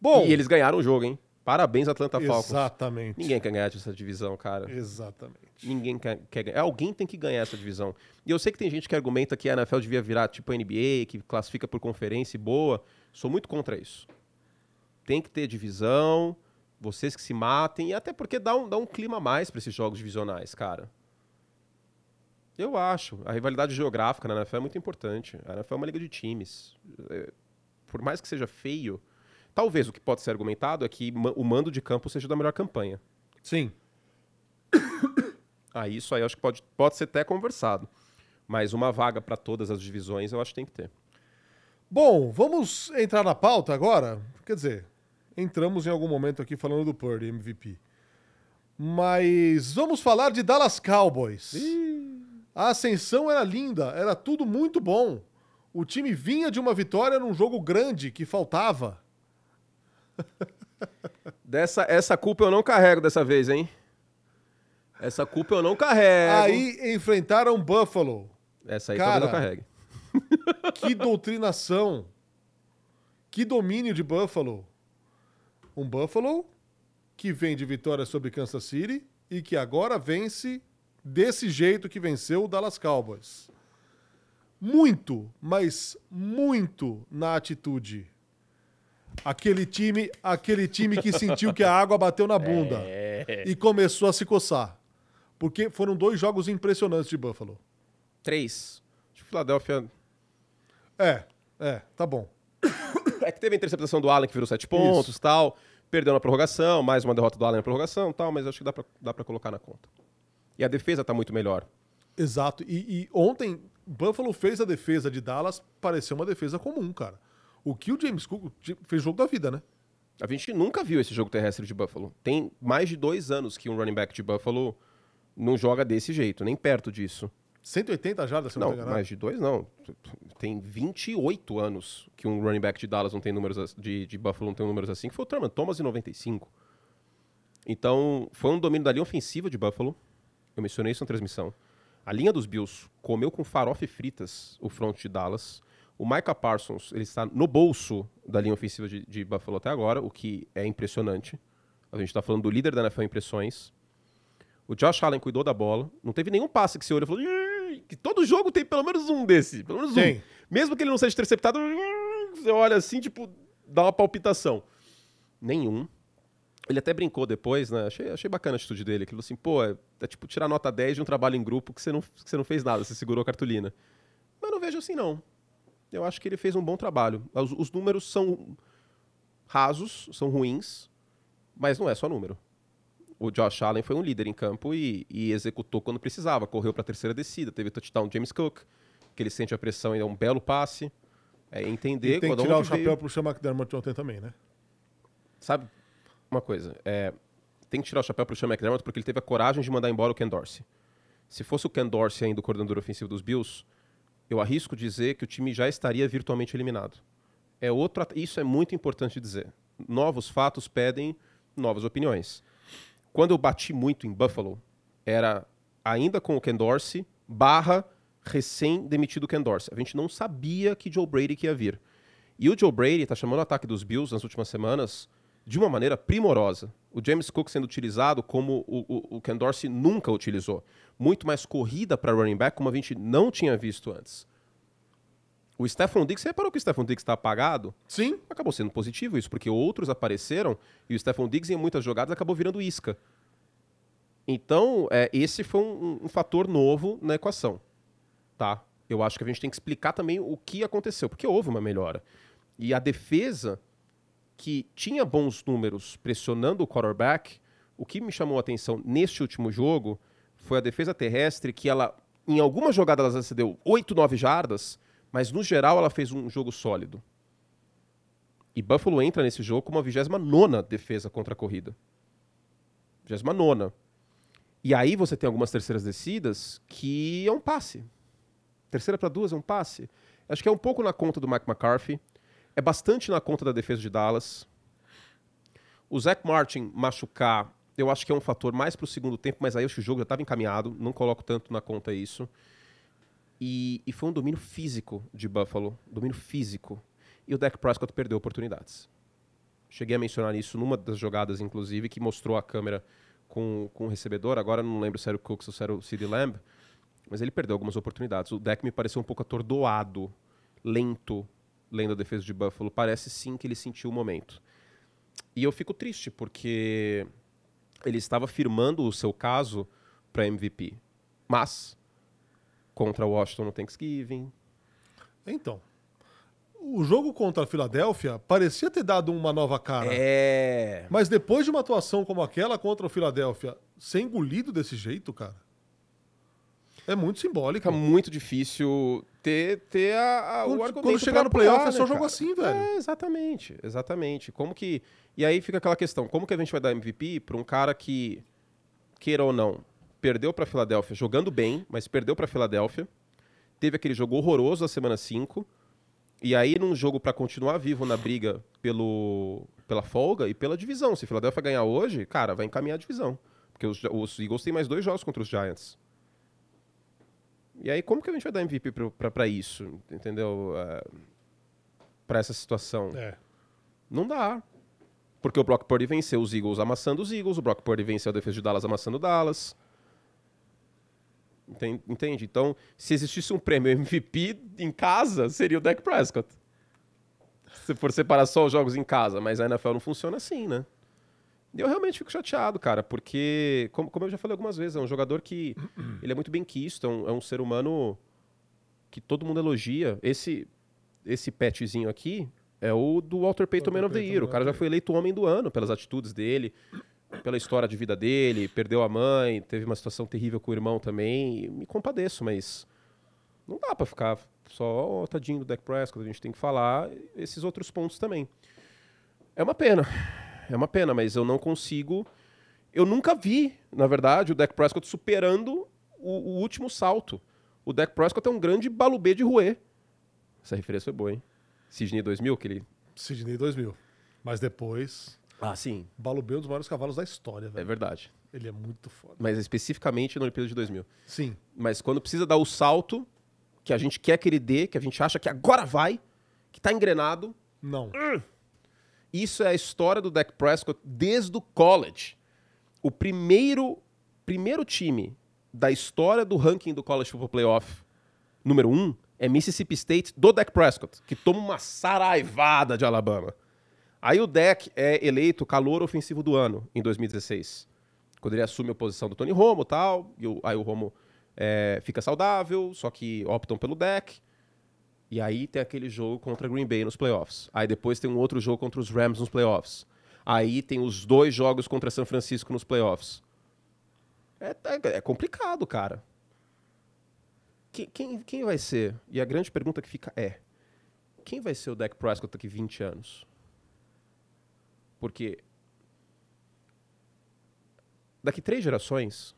A: Bom,
B: E eles ganharam o jogo, hein? Parabéns, Atlanta Falcons.
A: exatamente.
B: Ninguém quer ganhar essa divisão, cara.
A: Exatamente.
B: Ninguém quer, quer ganhar. Alguém tem que ganhar essa divisão. E eu sei que tem gente que argumenta que a NFL devia virar tipo a NBA, que classifica por conferência e boa. Sou muito contra isso. Tem que ter divisão, vocês que se matem, e até porque dá um, dá um clima a mais para esses jogos divisionais, cara. Eu acho. A rivalidade geográfica na NFL é muito importante. A NFL é uma liga de times. É, Por mais que seja feio, talvez o que pode ser argumentado é que o mando de campo seja da melhor campanha.
A: Sim.
B: Ah, isso aí eu acho que pode, pode ser até conversado. Mas uma vaga para todas as divisões eu acho que tem que ter.
A: Bom, vamos entrar na pauta agora? Quer dizer, entramos em algum momento aqui falando do Purdy, MVP. Mas vamos falar de Dallas Cowboys. A ascensão era linda, era tudo muito bom. O time vinha de uma vitória num jogo grande que faltava.
B: Dessa, essa culpa eu não carrego dessa vez, hein? Essa culpa eu não carrego.
A: Aí enfrentaram Buffalo.
B: Essa aí
A: Cara,
B: talvez eu carregue.
A: Que doutrinação. Que domínio de Buffalo. Um Buffalo que vem de vitória sobre Kansas City e que agora vence desse jeito que venceu o Dallas Cowboys. Muito, mas muito na atitude. Aquele time, aquele time que sentiu que a água bateu na bunda e começou a se coçar. Porque foram dois jogos impressionantes de Buffalo.
B: Três. Acho que Filadélfia.
A: É, é, tá bom.
B: É que teve a interceptação do Allen que virou sete pontos e tal. Perdeu na prorrogação, mais uma derrota do Allen na prorrogação tal, mas acho que dá pra, dá pra colocar na conta. E a defesa tá muito melhor.
A: Exato. E, e ontem, Buffalo fez a defesa de Dallas parecer uma defesa comum, cara. O que o James Cook fez jogo da vida, né?
B: A gente nunca viu esse jogo terrestre de Buffalo. Tem mais de dois anos que um running back de Buffalo não joga desse jeito, nem perto disso.
A: 180 jardas, se não,
B: não mais de dois não. Tem 28 anos que um running back de Dallas não tem números de, de Buffalo não tem números assim, que foi o Thurman Thomas em 95. Então, foi um domínio da linha ofensiva de Buffalo. Eu mencionei isso na transmissão. A linha dos Bills comeu com farofa e fritas o front de Dallas. O Micah Parsons, ele está no bolso da linha ofensiva de, de Buffalo até agora, o que é impressionante. A gente está falando do líder da NFL em impressões. O Josh Allen cuidou da bola. Não teve nenhum passe que você olha e falou que todo jogo tem pelo menos um desse. Pelo menos tem. um. Mesmo que ele não seja interceptado, você olha assim, tipo, dá uma palpitação. Nenhum. Ele até brincou depois, né? Achei, achei bacana a atitude dele. Aquilo assim, pô, é, é, tipo tirar nota 10 de um trabalho em grupo que você, não, que você não fez nada, você segurou a cartolina. Mas não vejo assim, não. Eu acho que ele fez um bom trabalho. Os, os números são rasos, são ruins, mas não é só número. O Josh Allen foi um líder em campo e, e executou quando precisava. Correu para a terceira descida, teve touchdown James Cook, que ele sente a pressão e é um belo passe. É entender...
A: E tem que tirar o chapéu veio... pro Sean McDermott ontem também, né?
B: Sabe, uma coisa, é, tem que tirar o chapéu pro Sean McDermott porque ele teve a coragem de mandar embora o Ken Dorsey. Se fosse o Ken Dorsey ainda o coordenador ofensivo dos Bills, eu arrisco dizer que o time já estaria virtualmente eliminado. É outro, isso é muito importante dizer. Novos fatos pedem novas opiniões. Quando eu bati muito em Buffalo, era ainda com o Ken Dorsey, barra recém-demitido Ken Dorsey. A gente não sabia que Joe Brady ia vir. E o Joe Brady está chamando o ataque dos Bills nas últimas semanas de uma maneira primorosa. O James Cook sendo utilizado como o, o, o Ken Dorsey nunca utilizou. Muito mais corrida para running back, como a gente não tinha visto antes. O Stephon Diggs, você reparou que o Stephon Diggs está apagado?
A: Sim.
B: Acabou sendo positivo isso, porque outros apareceram e o Stephon Diggs, em muitas jogadas, acabou virando isca. Então, é, esse foi um, um, fator novo na equação. Tá? Eu acho que a gente tem que explicar também o que aconteceu, porque houve uma melhora. E a defesa que tinha bons números pressionando o quarterback, o que me chamou a atenção neste último jogo foi a defesa terrestre, que ela, em algumas jogadas, ela cedeu 8, 9 jardas, mas no geral ela fez um jogo sólido. E Buffalo entra nesse jogo com uma 29 defesa contra a corrida. 29. E aí você tem algumas terceiras descidas que é um passe. Terceira para duas é um passe. Acho que é um pouco na conta do Mike McCarthy. É bastante na conta da defesa de Dallas. O Zach Martin machucar, eu acho que é um fator mais para o segundo tempo, mas aí acho que o jogo já estava encaminhado, não coloco tanto na conta isso. E, e, foi um domínio físico de Buffalo, domínio físico. E o Dak Prescott perdeu oportunidades. Cheguei a mencionar isso numa das jogadas, inclusive, que mostrou a câmera com, com o recebedor. Agora não lembro se era o Cooks ou se era o CD Lamb, mas ele perdeu algumas oportunidades. O Dak me pareceu um pouco atordoado, lento, lendo a defesa de Buffalo, parece sim que ele sentiu o momento. E eu fico triste, porque ele estava firmando o seu caso para MVP. Mas, contra Washington no Thanksgiving.
A: Então. O jogo contra a Filadélfia parecia ter dado uma nova cara.
B: É.
A: Mas depois de uma atuação como aquela contra o Filadélfia, ser engolido desse jeito, cara. É muito simbólico.
B: Fica muito difícil ter, ter a, a
A: quando, o argumento Quando chegar no playoff é só né, jogo assim, velho.
B: É, exatamente, exatamente. Como que... E aí fica aquela questão, como que a gente vai dar MVP para um cara que, queira ou não, perdeu para Filadélfia jogando bem, mas perdeu para Filadélfia, teve aquele jogo horroroso na semana 5, e aí num jogo para continuar vivo na briga pelo, pela folga e pela divisão. Se Filadélfia ganhar hoje, cara, vai encaminhar a divisão. Porque os, os Eagles têm mais dois jogos contra os Giants. E aí, como que a gente vai dar MVP para isso? Entendeu? Uh, é, para essa situação.
A: É.
B: Não dá. Porque o Brock Purdy venceu os Eagles amassando os Eagles, o Brock Purdy venceu a defesa de Dallas amassando Dallas. Entende? Então, se existisse um prêmio MVP em casa, seria o Dak Prescott. Se for separar só os jogos em casa, mas a NFL não funciona assim, né? Eu realmente fico chateado, cara, porque, como, como eu já falei algumas vezes, é um jogador que ele é muito bem quisto, é um, é um ser humano que todo mundo elogia. Esse, esse petzinho aqui É o do Walter Payton
A: Walter
B: Man of the
A: Payton
B: Year. O cara já foi eleito homem do ano pelas atitudes dele, pela história de vida dele, perdeu a mãe, teve uma situação terrível com o irmão também. Me compadeço, mas não dá pra ficar só, oh, tadinho do Dak Prescott, a gente tem que falar esses outros pontos também. É uma pena. É uma pena, mas eu não consigo. Eu nunca vi, na verdade, o Dak Prescott superando o, o último salto. O Dak Prescott é um grande balubê de ruê. Essa referência foi boa, hein? Sidney 2000, que ele...
A: Sidney 2000. Mas depois,
B: Ah, sim.
A: Balubeu é um dos maiores cavalos da história,
B: É
A: velho.
B: verdade.
A: Ele é muito foda.
B: Mas especificamente no Olimpíada de 2000.
A: Sim.
B: Mas quando precisa dar o salto que a gente quer que ele dê, que a gente acha que agora vai, que tá engrenado,
A: Não.
B: Isso é a história do Dak Prescott desde o college. O primeiro, primeiro time da história do ranking do College Football Playoff, número um, é Mississippi State do Dak Prescott, que toma uma saraivada de Alabama. Aí o Dak é eleito calor ofensivo do ano em 2016. Quando ele assume a posição do Tony Romo tal, e o- aí o Romo é, fica saudável, só que optam pelo Dak. E aí tem aquele jogo contra Green Bay nos playoffs. Aí depois tem um outro jogo contra os Rams nos playoffs. Aí tem os dois jogos contra São Francisco nos playoffs. É, é- é complicado, cara. Quem, quem, quem vai ser? E a grande pergunta que fica é: quem vai ser o Dak Prescott daqui 20 anos? Porque daqui três gerações,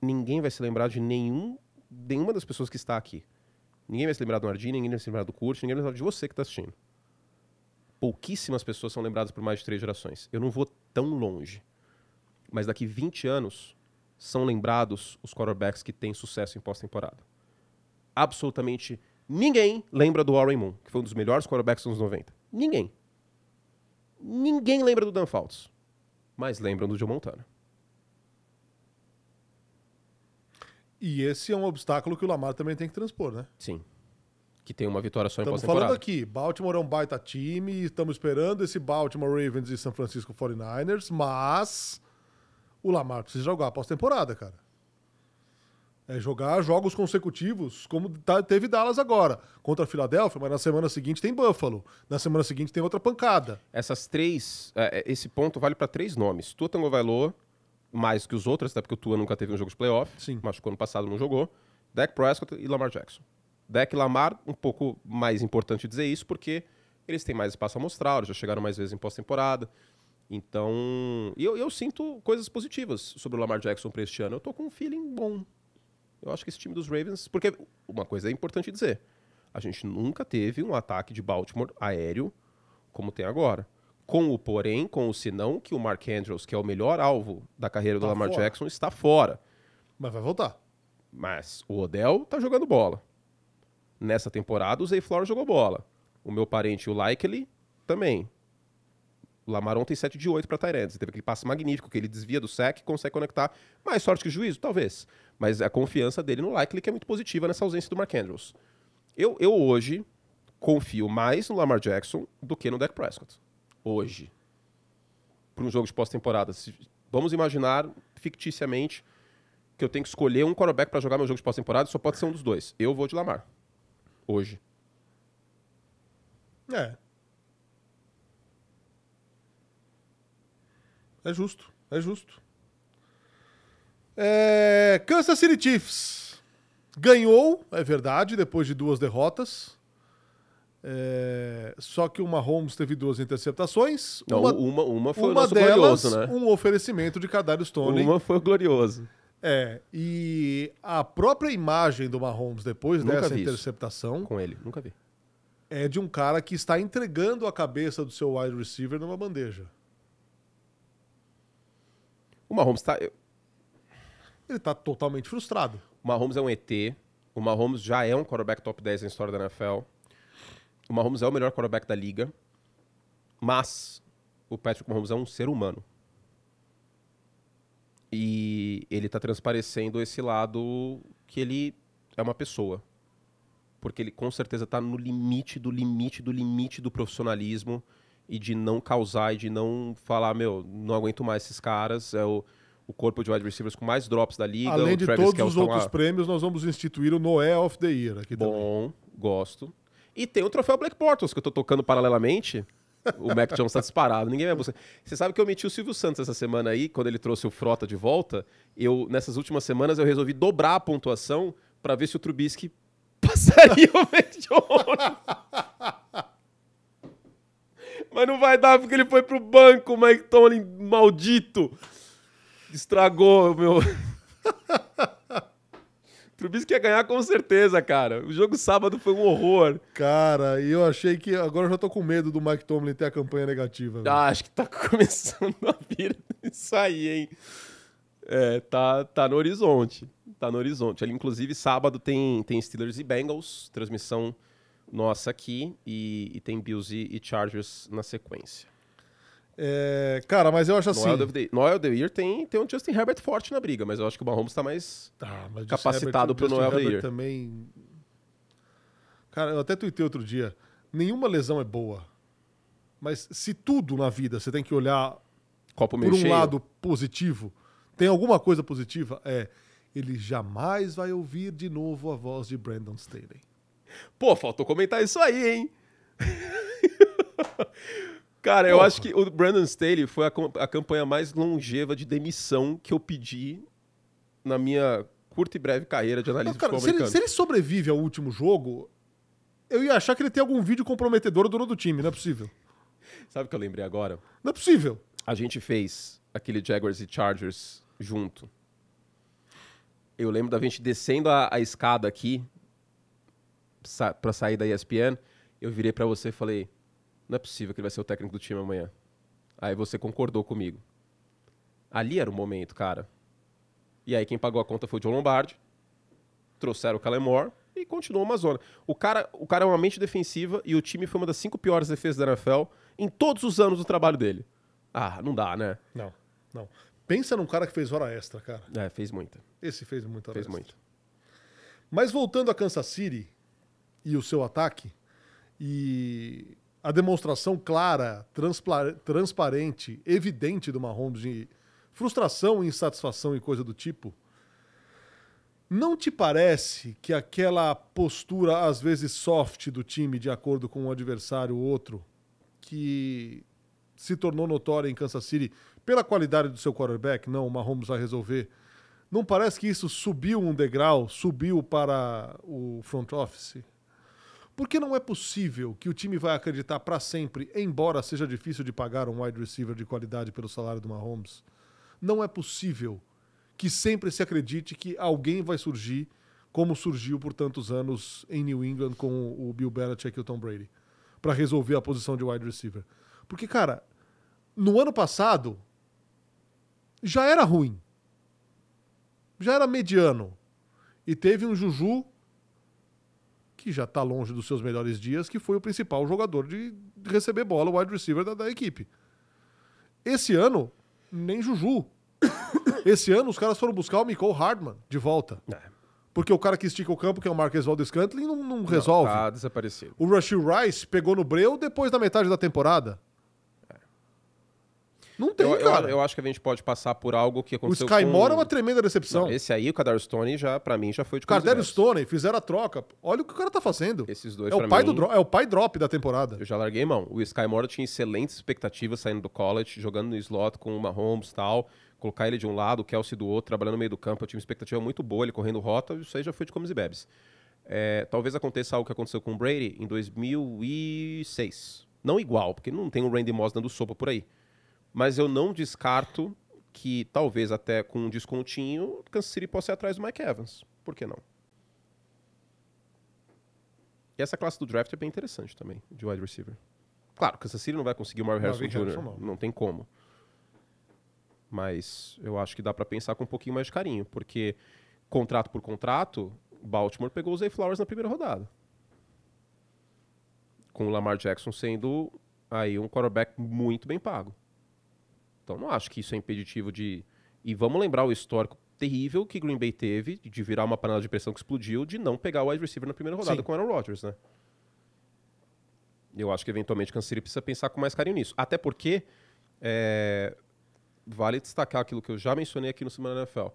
B: ninguém vai se lembrar de nenhum, nenhuma das pessoas que está aqui. Ninguém vai se lembrar do Nardini, ninguém vai se lembrar do Kurt, ninguém vai se lembrar de você que está assistindo. Pouquíssimas pessoas são lembradas por mais de três gerações. Eu não vou tão longe. Mas daqui 20 anos, são lembrados os quarterbacks que têm sucesso em pós-temporada. Absolutamente ninguém lembra do Warren Moon, que foi um dos melhores quarterbacks dos anos 90. Ninguém. Ninguém lembra do Dan Fouts. Mas lembram do Joe Montana.
A: E esse é um obstáculo que o Lamar também tem que transpor, né?
B: Sim. Que tem uma vitória só em
A: Estamos falando aqui, Baltimore é um baita time, estamos esperando esse Baltimore Ravens e San Francisco 49ers, mas o Lamar precisa jogar pós-temporada, cara. É jogar jogos consecutivos, como tá- teve Dallas agora, contra a Filadélfia, mas na semana seguinte tem Buffalo, na semana seguinte tem outra pancada.
B: Essas três, é, é, esse ponto vale para três nomes. Tua Tango Vailoa, mais que os outros, até porque o Tua nunca teve um jogo de playoff.
A: Sim.
B: Machucou ano passado, não jogou. Dak Prescott e Lamar Jackson. Dak e Lamar, um pouco mais importante dizer isso, porque eles têm mais espaço amostral, já chegaram mais vezes em pós-temporada. Então, eu, eu sinto coisas positivas sobre o Lamar Jackson para este ano. Eu tô com um feeling bom. Eu acho que esse time dos Ravens, porque uma coisa é importante dizer, a gente nunca teve um ataque de Baltimore aéreo como tem agora. Com o porém, com o senão, que o Mark Andrews, que é o melhor alvo da carreira do
A: Tá
B: Lamar
A: fora.
B: Jackson, está fora.
A: Mas vai voltar.
B: Mas o Odell tá jogando bola. Nessa temporada, o Zay Flowers jogou bola. O meu parente, o Likely, também. O Lamar ontem 7 de 8 para Tyrants. Teve aquele passe magnífico que ele desvia do sec e consegue conectar. Mais sorte que juízo? Talvez. Mas a confiança dele no Likely que é muito positiva nessa ausência do Mark Andrews. Eu, eu hoje confio mais no Lamar Jackson do que no Dak Prescott. Hoje. Para um jogo de pós-temporada. Vamos imaginar, ficticiamente, que eu tenho que escolher um quarterback para jogar meu jogo de pós-temporada, só pode ser um dos dois. Eu vou de Lamar. Hoje.
A: É. É justo, é justo. É, Kansas City Chiefs ganhou, é verdade, depois de duas derrotas. É, só que o Mahomes teve duas interceptações.
B: Não,
A: uma
B: uma, uma foi
A: uma delas,
B: glorioso, né?
A: um oferecimento de Kadarius Tony.
B: Uma foi o glorioso.
A: É, e a própria imagem do Mahomes depois
B: Nunca
A: dessa
B: vi isso.
A: interceptação
B: Com ele. Nunca vi.
A: é de um cara que está entregando a cabeça do seu wide receiver numa bandeja.
B: O Mahomes tá...
A: Ele tá totalmente frustrado.
B: O Mahomes é um ET. O Mahomes já é um quarterback top 10 na história da NFL. O Mahomes é o melhor quarterback da liga. Mas o Patrick Mahomes é um ser humano. E ele tá transparecendo esse lado que ele é uma pessoa. Porque ele com certeza tá no limite do limite do limite do profissionalismo e de não causar e de não falar, meu, não aguento mais esses caras. É o, o corpo de wide receivers com mais drops da liga.
A: Além de
B: Travis
A: todos os
B: tá
A: outros
B: lá.
A: prêmios, nós vamos instituir o Noé of the Year aqui também.
B: Bom, gosto. E tem o troféu Black Bortles, que eu tô tocando paralelamente. O Mac Jones tá disparado, ninguém vai buscar. Você sabe que eu meti o Silvio Santos essa semana aí, quando ele trouxe o Frota de volta. Eu, nessas últimas semanas, eu resolvi dobrar a pontuação para ver se o Trubisky passaria o Mac Jones. Mas não vai dar porque ele foi pro banco, o Mike Tomlin maldito. Estragou meu. Trubisky ia ganhar com certeza, cara. O jogo sábado foi um horror.
A: Cara, e eu achei que. Agora eu já tô com medo do Mike Tomlin ter a campanha negativa. velho.
B: Ah, acho que tá começando a vir isso aí, hein? É, tá, tá no horizonte. Tá no horizonte. Ali, inclusive, sábado tem, tem Steelers e Bengals, transmissão nossa aqui, e, e tem Bills e, e Chargers na sequência.
A: É, cara, mas eu acho assim.
B: No Wild of the, no Wild of the Year tem, tem um Justin Herbert forte na briga, mas eu acho que o Mahomes tá mais.
A: Tá,
B: capacitado pro
A: Justin
B: Noel Year.
A: também. Cara, eu até tuitei outro dia. Nenhuma lesão é boa. Mas se tudo na vida você tem que olhar
B: Copo
A: por um
B: cheio.
A: lado positivo, tem alguma coisa positiva, é ele jamais vai ouvir de novo a voz de Brandon Staley.
B: Pô, faltou comentar isso aí, hein? Cara, eu
A: Porra.
B: acho que o Brandon Staley foi a, a campanha mais longeva de demissão que eu pedi na minha curta e breve carreira de
A: Não,
B: analista de
A: cara, se ele, se ele sobrevive ao último jogo, eu ia achar que ele tem algum vídeo comprometedor do do time. Não é possível.
B: Sabe o que eu lembrei agora?
A: Não é possível.
B: A gente fez aquele Jaguars e Chargers junto. Eu lembro da gente descendo a, a escada aqui sa pra sair da ESPN. Eu virei pra você e falei: Não é possível que ele vai ser o técnico do time amanhã. Aí você concordou comigo. Ali era o momento, cara. E aí quem pagou a conta foi o John Lombardi. Trouxeram o Kellen Moore e continuou uma zona. O cara, o cara é uma mente defensiva e o time foi uma das cinco piores defesas da NFL em todos os anos do trabalho dele. Ah, não dá, né?
A: Não, não. Pensa num cara que fez hora extra, cara.
B: É, fez muita.
A: Esse fez muita hora
B: Fez
A: extra.
B: muito.
A: Mas voltando a Kansas City e o seu ataque, e a demonstração clara, transparente, evidente do Mahomes de frustração, insatisfação e coisa do tipo, não te parece que aquela postura, às vezes soft, do time de acordo com um adversário ou outro, que se tornou notória em Kansas City pela qualidade do seu quarterback, não, o Mahomes vai resolver, não parece que isso subiu um degrau, subiu para o front office? Porque não é possível que o time vai acreditar para sempre, embora seja difícil de pagar um wide receiver de qualidade pelo salário do Mahomes. Não é possível que sempre se acredite que alguém vai surgir como surgiu por tantos anos em New England com o Bill Belichick e o Tom Brady, para resolver a posição de wide receiver. Porque, cara, no ano passado já era ruim já era mediano. E teve um Juju que já tá longe dos seus melhores dias, que foi o principal jogador de receber bola, o wide receiver da, da equipe. Esse ano, nem Juju. Esse ano, os caras foram buscar o Nicole Hardman de volta.
B: É.
A: Porque o cara que estica o campo, que é o Marquez Valdez Scantling, não, não resolve.
B: Não, tá desaparecido.
A: O Rashid Rice pegou no breu depois da metade da temporada. Não tem,
B: Eu, eu,
A: cara.
B: eu acho que a gente pode passar por algo que
A: o
B: aconteceu
A: Sky
B: com...
A: Moore é uma tremenda decepção.
B: Não, esse aí, o Kadar Stone, já, pra mim, já foi de
A: O
B: coisa
A: Stone fizeram a troca. Olha o que o cara tá fazendo.
B: Esses dois,
A: É o, pai
B: mim,
A: do é o pai drop da temporada.
B: eu já larguei mão. O Sky Moore tinha excelentes expectativas saindo do college, jogando no slot com o Mahomes e tal. Colocar ele de um lado, o Kelsey do outro, trabalhando no meio do campo. Eu tinha uma expectativa muito boa, ele correndo rota. Isso aí já foi de comes e bebes. É, talvez aconteça algo que aconteceu com o Brady em 2006. Não igual, porque não tem o Randy Moss dando sopa por aí. Mas eu não descarto que talvez até com um descontinho, Kansas City possa ir atrás do Mike Evans. Por que não? E essa classe do draft é bem interessante também, de wide receiver. Claro, Kansas City não vai conseguir o Marvin Harrison Jr.,
A: Harrison,
B: não.
A: não.
B: tem como. Mas eu acho que dá pra pensar com um pouquinho mais de carinho, porque contrato por contrato, Baltimore pegou o Zay Flowers na primeira rodada. Com o Lamar Jackson sendo aí um quarterback muito bem pago. Então não acho que isso é impeditivo de. E vamos lembrar o histórico terrível que Green Bay teve de virar uma panela de pressão que explodiu de não pegar o wide receiver na primeira rodada
A: Sim.
B: com o Aaron Rodgers, né? Eu acho que eventualmente Kansas City precisa pensar com mais carinho nisso. Até porque é, vale destacar aquilo que eu já mencionei aqui no Semana NFL.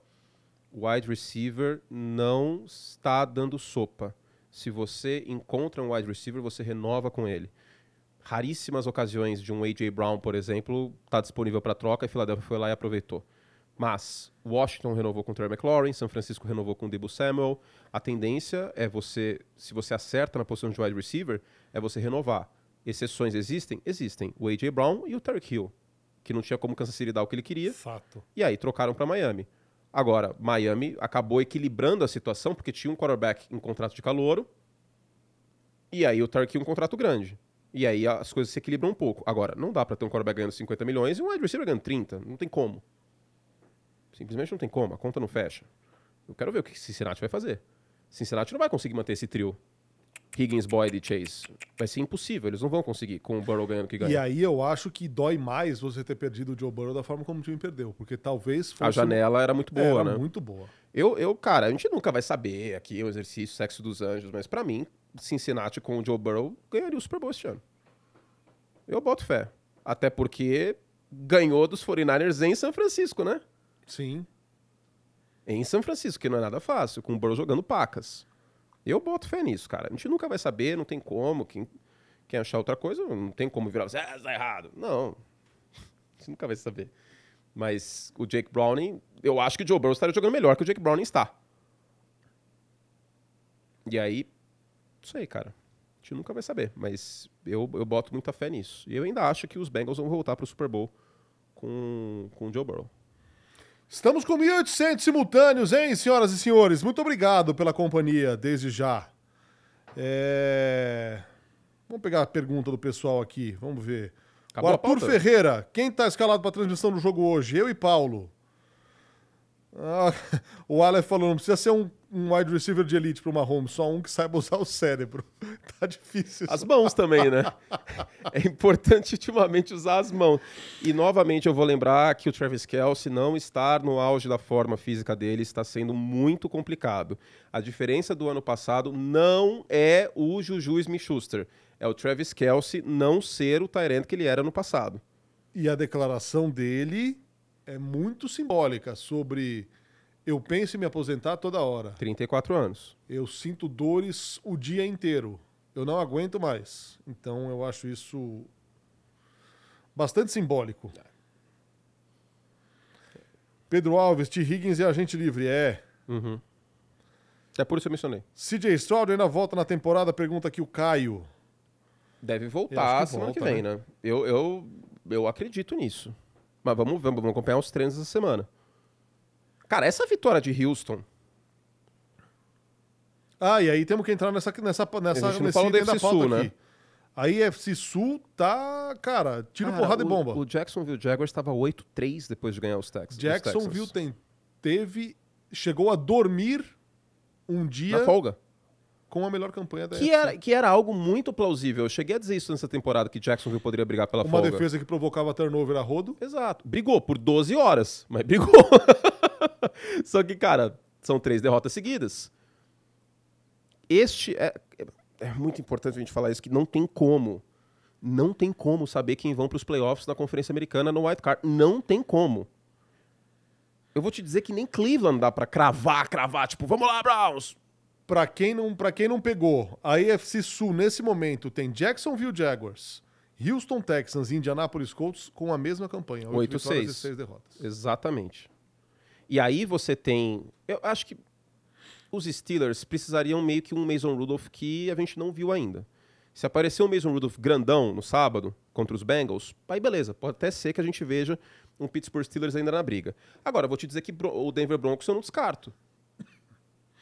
B: O wide receiver não está dando sopa. se você encontra um wide receiver, você renova com ele. Raríssimas ocasiões de um A.J. Brown, por exemplo, está disponível para troca e Philadelphia foi lá e aproveitou. Mas Washington renovou com o Terry McLaurin, São Francisco renovou com o Debo Samuel. A tendência é você, se você acerta na posição de wide receiver, é você renovar. Exceções existem? Existem. O A.J. Brown e o Tarek Hill, que não tinha como Kansas City dar o que ele queria.
A: Fato.
B: E aí trocaram para Miami. Agora, Miami acabou equilibrando a situação porque tinha um quarterback em contrato de calouro e aí o Tarek um contrato grande. E aí as coisas se equilibram um pouco. Agora, não dá para ter um quarterback ganhando 50 milhões e um wide receiver ganhando 30. Não tem como. Simplesmente não tem como. A conta não fecha. Eu quero ver o que Cincinnati vai fazer. Cincinnati não vai conseguir manter esse trio. Higgins, Boyd e Chase. Vai ser impossível, eles não vão conseguir com o Burrow ganhando que ganha.
A: E aí eu acho que dói mais você ter perdido o Joe Burrow da forma como o time perdeu, porque talvez fosse...
B: A janela era muito boa,
A: era
B: né?
A: muito boa.
B: Eu, eu, cara, a gente nunca vai saber aqui o exercício sexo dos anjos, mas para mim, Cincinnati com o Joe Burrow ganharia o Super Bowl este ano. Eu boto fé. Até porque ganhou dos 49ers em São Francisco, né?
A: Sim.
B: Em São Francisco, que não é nada fácil, com o Burrow jogando pacas. Eu boto fé nisso, cara. A gente nunca vai saber, não tem como. Quem, quem achar outra coisa, não tem como virar você, ah, tá errado. Não. Você nunca vai saber. Mas o Jake Browning, eu acho que o Joe Burrow estaria jogando melhor que o Jake Browning está. E aí, não sei, cara. A gente nunca vai saber. Mas eu, eu boto muita fé nisso. E eu ainda acho que os Bengals vão voltar para o Super Bowl com, com o Joe Burrow.
A: Estamos com 1.800 simultâneos, hein, senhoras e senhores? Muito obrigado pela companhia, desde já. É... Vamos pegar a pergunta do pessoal aqui, vamos ver.
B: Acabou
A: o Arthur? Ferreira, quem está escalado para a transmissão do jogo hoje? Eu e Paulo. Ah, o Aleph falou, não precisa ser um, um wide receiver de elite para uma home, só um que saiba usar o cérebro. tá difícil.
B: As mãos também, né? É importante ultimamente usar as mãos. E novamente eu vou lembrar que o Travis Kelce não estar no auge da forma física dele está sendo muito complicado. A diferença do ano passado não é o Juju Smith-Schuster, é o Travis Kelce não ser o Tyrant que ele era no passado.
A: E a declaração dele é muito simbólica sobre eu penso em me aposentar toda hora.
B: 34 anos.
A: Eu sinto dores o dia inteiro. Eu não aguento mais. Então eu acho isso bastante simbólico. Pedro Alves, T. Higgins e agente livre. É.
B: Uhum. É por isso que eu mencionei.
A: CJ Stroud ainda volta na temporada? Pergunta aqui o Caio.
B: Deve voltar
A: que
B: semana que
A: volta,
B: vem, né? Eu, eu, eu acredito nisso. Mas vamos, vamos, vamos acompanhar os treinos essa semana. Cara, essa vitória de Houston,
A: Ah, e aí temos que entrar nessa, nessa, nessa
B: A gente não
A: nesse
B: falou FC
A: pauta
B: Sul, né?
A: aqui. A IFC Sul tá, cara, tiro,
B: Cara,
A: porrada
B: o,
A: e bomba.
B: O Jacksonville Jaguars estava 8-3 depois de ganhar os Texans.
A: Jacksonville tem, teve, chegou a dormir um dia
B: Na folga.
A: com a melhor campanha da
B: Que era, que era algo muito plausível. Eu cheguei a dizer isso nessa temporada, que Jacksonville poderia brigar pela
A: Uma
B: folga.
A: defesa que provocava turnover a rodo.
B: Exato. Brigou por 12 horas, mas brigou. Só que, cara, são três derrotas seguidas. Este é, é muito importante a gente falar isso, que não tem como. Não tem como saber quem vão para os playoffs na Conferência Americana no White Card. Não tem como. Eu vou te dizer que nem Cleveland dá para cravar, cravar, tipo, vamos lá, Browns.
A: Pra quem, não, pra quem não pegou, a AFC Sul nesse momento tem Jacksonville Jaguars, Houston Texans e Indianapolis Colts com a mesma campanha. oito
B: Oito,
A: vitórias
B: seis.
A: e seis derrotas.
B: Exatamente. E aí você tem. Eu acho que os Steelers precisariam meio que um Mason Rudolph que a gente não viu ainda. Se aparecer um Mason Rudolph grandão no sábado contra os Bengals, aí beleza, pode até ser que a gente veja um Pittsburgh Steelers ainda na briga. Agora, vou te dizer que o Denver Broncos eu não descarto.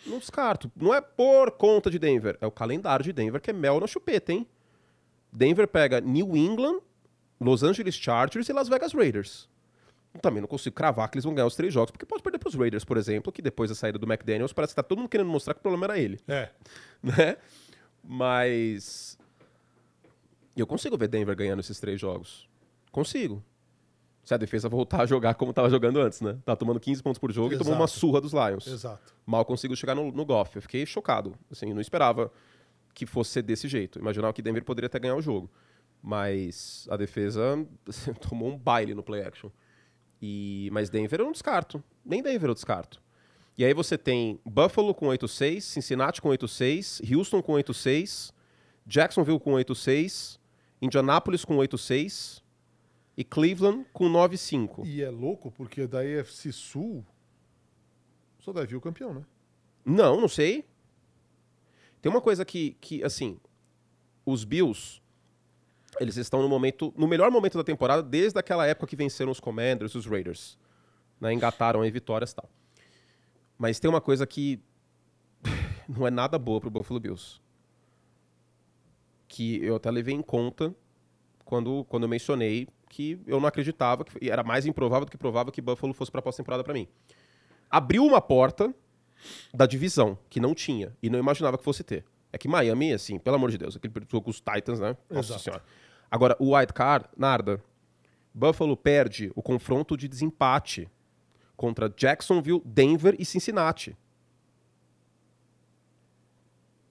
B: Não descarto. Não é por conta de Denver, é o calendário de Denver que é mel na chupeta, hein? Denver pega New England, Los Angeles Chargers e Las Vegas Raiders. Também não consigo cravar que eles vão ganhar os três jogos, porque pode perder para os Raiders, por exemplo, que depois da saída do McDaniels parece que tá todo mundo querendo mostrar que o problema era ele,
A: É.
B: né? Mas eu consigo ver Denver ganhando esses três jogos. Consigo. Se a defesa voltar a jogar como estava jogando antes, né? Tá tomando 15 pontos por jogo e tomou uma
A: Exato.
B: surra dos Lions.
A: Exato.
B: Mal consigo chegar no, no Goff. Eu fiquei chocado. Assim, eu não esperava que fosse ser desse jeito. Imaginava que Denver poderia até ganhar o jogo. Mas a defesa assim, tomou um baile no play action. E, mas Denver eu não descarto. Nem Denver eu descarto. E aí você tem Buffalo com 8-6, Cincinnati com 8-6, Houston com 8-6, Jacksonville com 8-6, Indianapolis com 8-6 e Cleveland com 9-5.
A: E é louco porque da AFC Sul só deve vir o campeão, né?
B: Não, não sei. Tem uma coisa que, que assim, os Bills, eles estão no momento, no melhor momento da temporada desde aquela época que venceram os Commanders os Raiders. Né, engataram aí vitórias e tal. Mas tem uma coisa que não é nada boa pro Buffalo Bills. Que eu até levei em conta quando, quando eu mencionei que eu não acreditava, que era mais improvável do que provável que Buffalo fosse pra pós-temporada para mim. Abriu uma porta da divisão, que não tinha, e não imaginava que fosse ter. É que Miami, assim, pelo amor de Deus, aquele jogo com os Titans, né? Nossa
A: Exato.
B: senhora. Agora, o White Card, Narda, Buffalo perde o confronto de desempate contra Jacksonville, Denver e Cincinnati.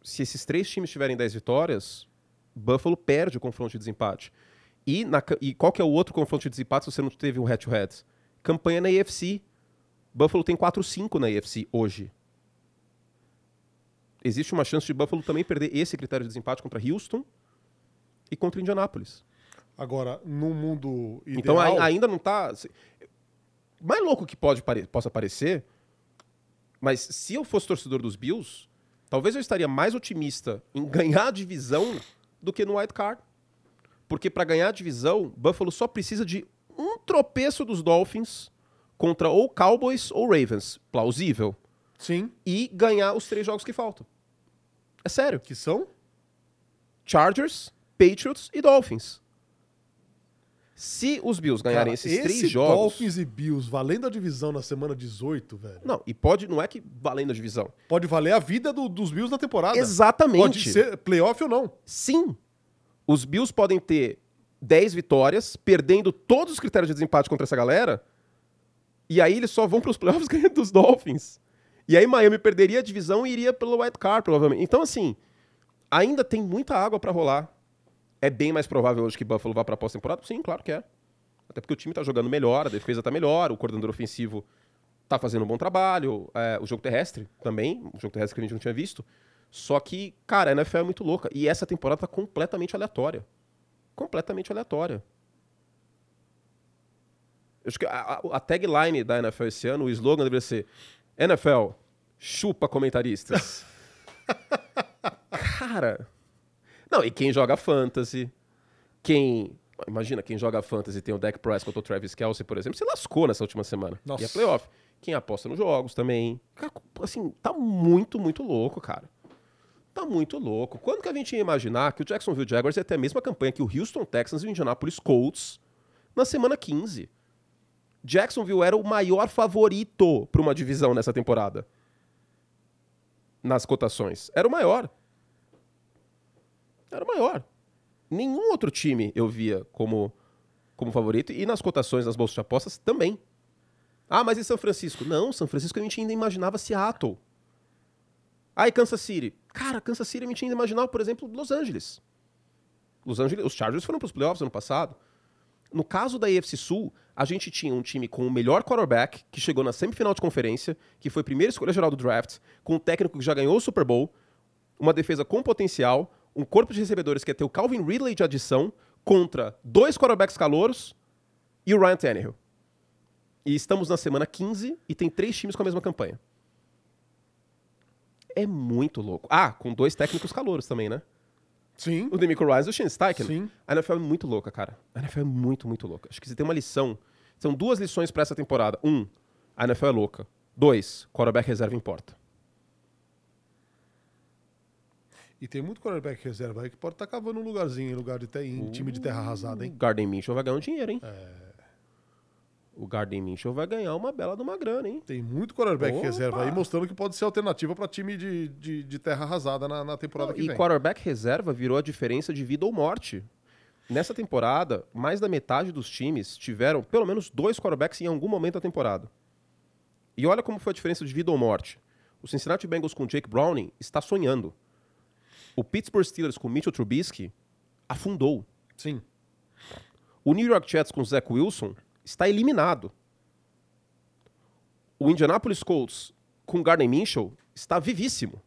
B: Se esses três times tiverem 10 vitórias, Buffalo perde o confronto de desempate. E, na e qual que é o outro confronto de desempate se você não teve um head-to-head? Campanha na AFC. Buffalo tem 4-5 na AFC hoje. Existe uma chance de Buffalo também perder esse critério de desempate contra Houston e contra Indianapolis.
A: Agora, no mundo ideal...
B: Então ai- ainda não tá. se- Mais louco que pode possa parecer, mas se eu fosse torcedor dos Bills, talvez eu estaria mais otimista em ganhar a divisão do que no White Card. Porque para ganhar a divisão, Buffalo só precisa de um tropeço dos Dolphins contra ou Cowboys ou Ravens, plausível,
A: Sim,
B: e ganhar os três jogos que faltam. É sério.
A: que são...
B: Chargers, Patriots e Dolphins. Se os Bills ganharem
A: Cara,
B: esses
A: esse
B: três jogos.
A: Dolphins e Bills valendo a divisão na semana 18, velho.
B: Não, e pode, não é que valendo a divisão.
A: Pode valer a vida do- dos Bills na temporada.
B: Exatamente.
A: Pode ser playoff ou não.
B: Sim. Os Bills podem ter 10 vitórias, perdendo todos os critérios de desempate contra essa galera, e aí eles só vão para os playoffs ganhando dos Dolphins. E aí Miami perderia a divisão e iria pelo White Card, provavelmente. Então, assim, ainda tem muita água para rolar. É bem mais provável hoje que Buffalo vá para pós-temporada? Sim, claro que é. Até porque o time tá jogando melhor, a defesa tá melhor, o coordenador ofensivo tá fazendo um bom trabalho, é, o jogo terrestre também, o jogo terrestre que a gente não tinha visto. Só que, cara, a NFL é muito louca. E essa temporada tá completamente aleatória. Completamente aleatória. Eu acho que a, a- a tagline da NFL esse ano, o slogan deveria ser NFL, chupa comentaristas. cara. Não, e quem joga fantasy, quem. Imagina, quem joga fantasy tem o Dak Prescott ou o Travis Kelsey, por exemplo, se lascou nessa última semana.
A: Nossa.
B: E é playoff. Quem aposta nos jogos também. Cara, assim, tá muito, muito louco, cara. Tá muito louco. Quando que a gente ia imaginar que o Jacksonville Jaguars ia ter a mesma campanha que o Houston Texans e o Indianapolis Colts na semana 15? Jacksonville era o maior favorito para uma divisão nessa temporada. Nas cotações. Era o maior. Era maior. Nenhum outro time eu via como, como favorito. E nas cotações das bolsas de apostas também. Ah, mas e São Francisco? Não, São Francisco a gente ainda imaginava Seattle. Ah, e Kansas City? Cara, Kansas City a gente ainda imaginava, por exemplo, Los Angeles. Los Angeles, os Chargers foram para os playoffs ano passado. No caso da AFC Sul, a gente tinha um time com o melhor quarterback, que chegou na semifinal de conferência, que foi primeira escolha geral do draft, com um técnico que já ganhou o Super Bowl, uma defesa com potencial, um corpo de recebedores que ia ter o Calvin Ridley de adição, contra dois quarterbacks calouros e o Ryan Tannehill. E estamos na semana 15 e tem três times com a mesma campanha. É muito louco. Ah, com dois técnicos calouros também, né?
A: Sim.
B: O Demico Ryan e o Shane Steichen.
A: Sim.
B: A NFL é muito louca, cara. A NFL é muito, muito louca. Acho que você tem uma lição. São duas lições pra essa temporada. Um, a NFL é louca. Dois, quarterback reserva importa.
A: E tem muito quarterback reserva aí que pode estar cavando um lugarzinho em lugar de ter, em time de terra arrasada,
B: O
A: hein?
B: Garden Mitchell vai ganhar um dinheiro, hein? O Garden Mitchell vai ganhar uma bela de uma grana, hein?
A: Tem muito quarterback
B: Opa!
A: reserva aí mostrando que pode ser alternativa para time de, de, de terra arrasada na, na temporada
B: Não,
A: que
B: e
A: vem.
B: quarterback reserva virou a diferença de vida ou morte. Nessa temporada, mais da metade dos times tiveram pelo menos dois quarterbacks em algum momento da temporada. E olha como foi a diferença de vida ou morte. O Cincinnati Bengals com Jake Browning está sonhando. O Pittsburgh Steelers com Mitchell Trubisky afundou.
A: Sim.
B: O New York Jets com Zach Wilson está eliminado. O Indianapolis Colts com Gardner Minshew, está vivíssimo.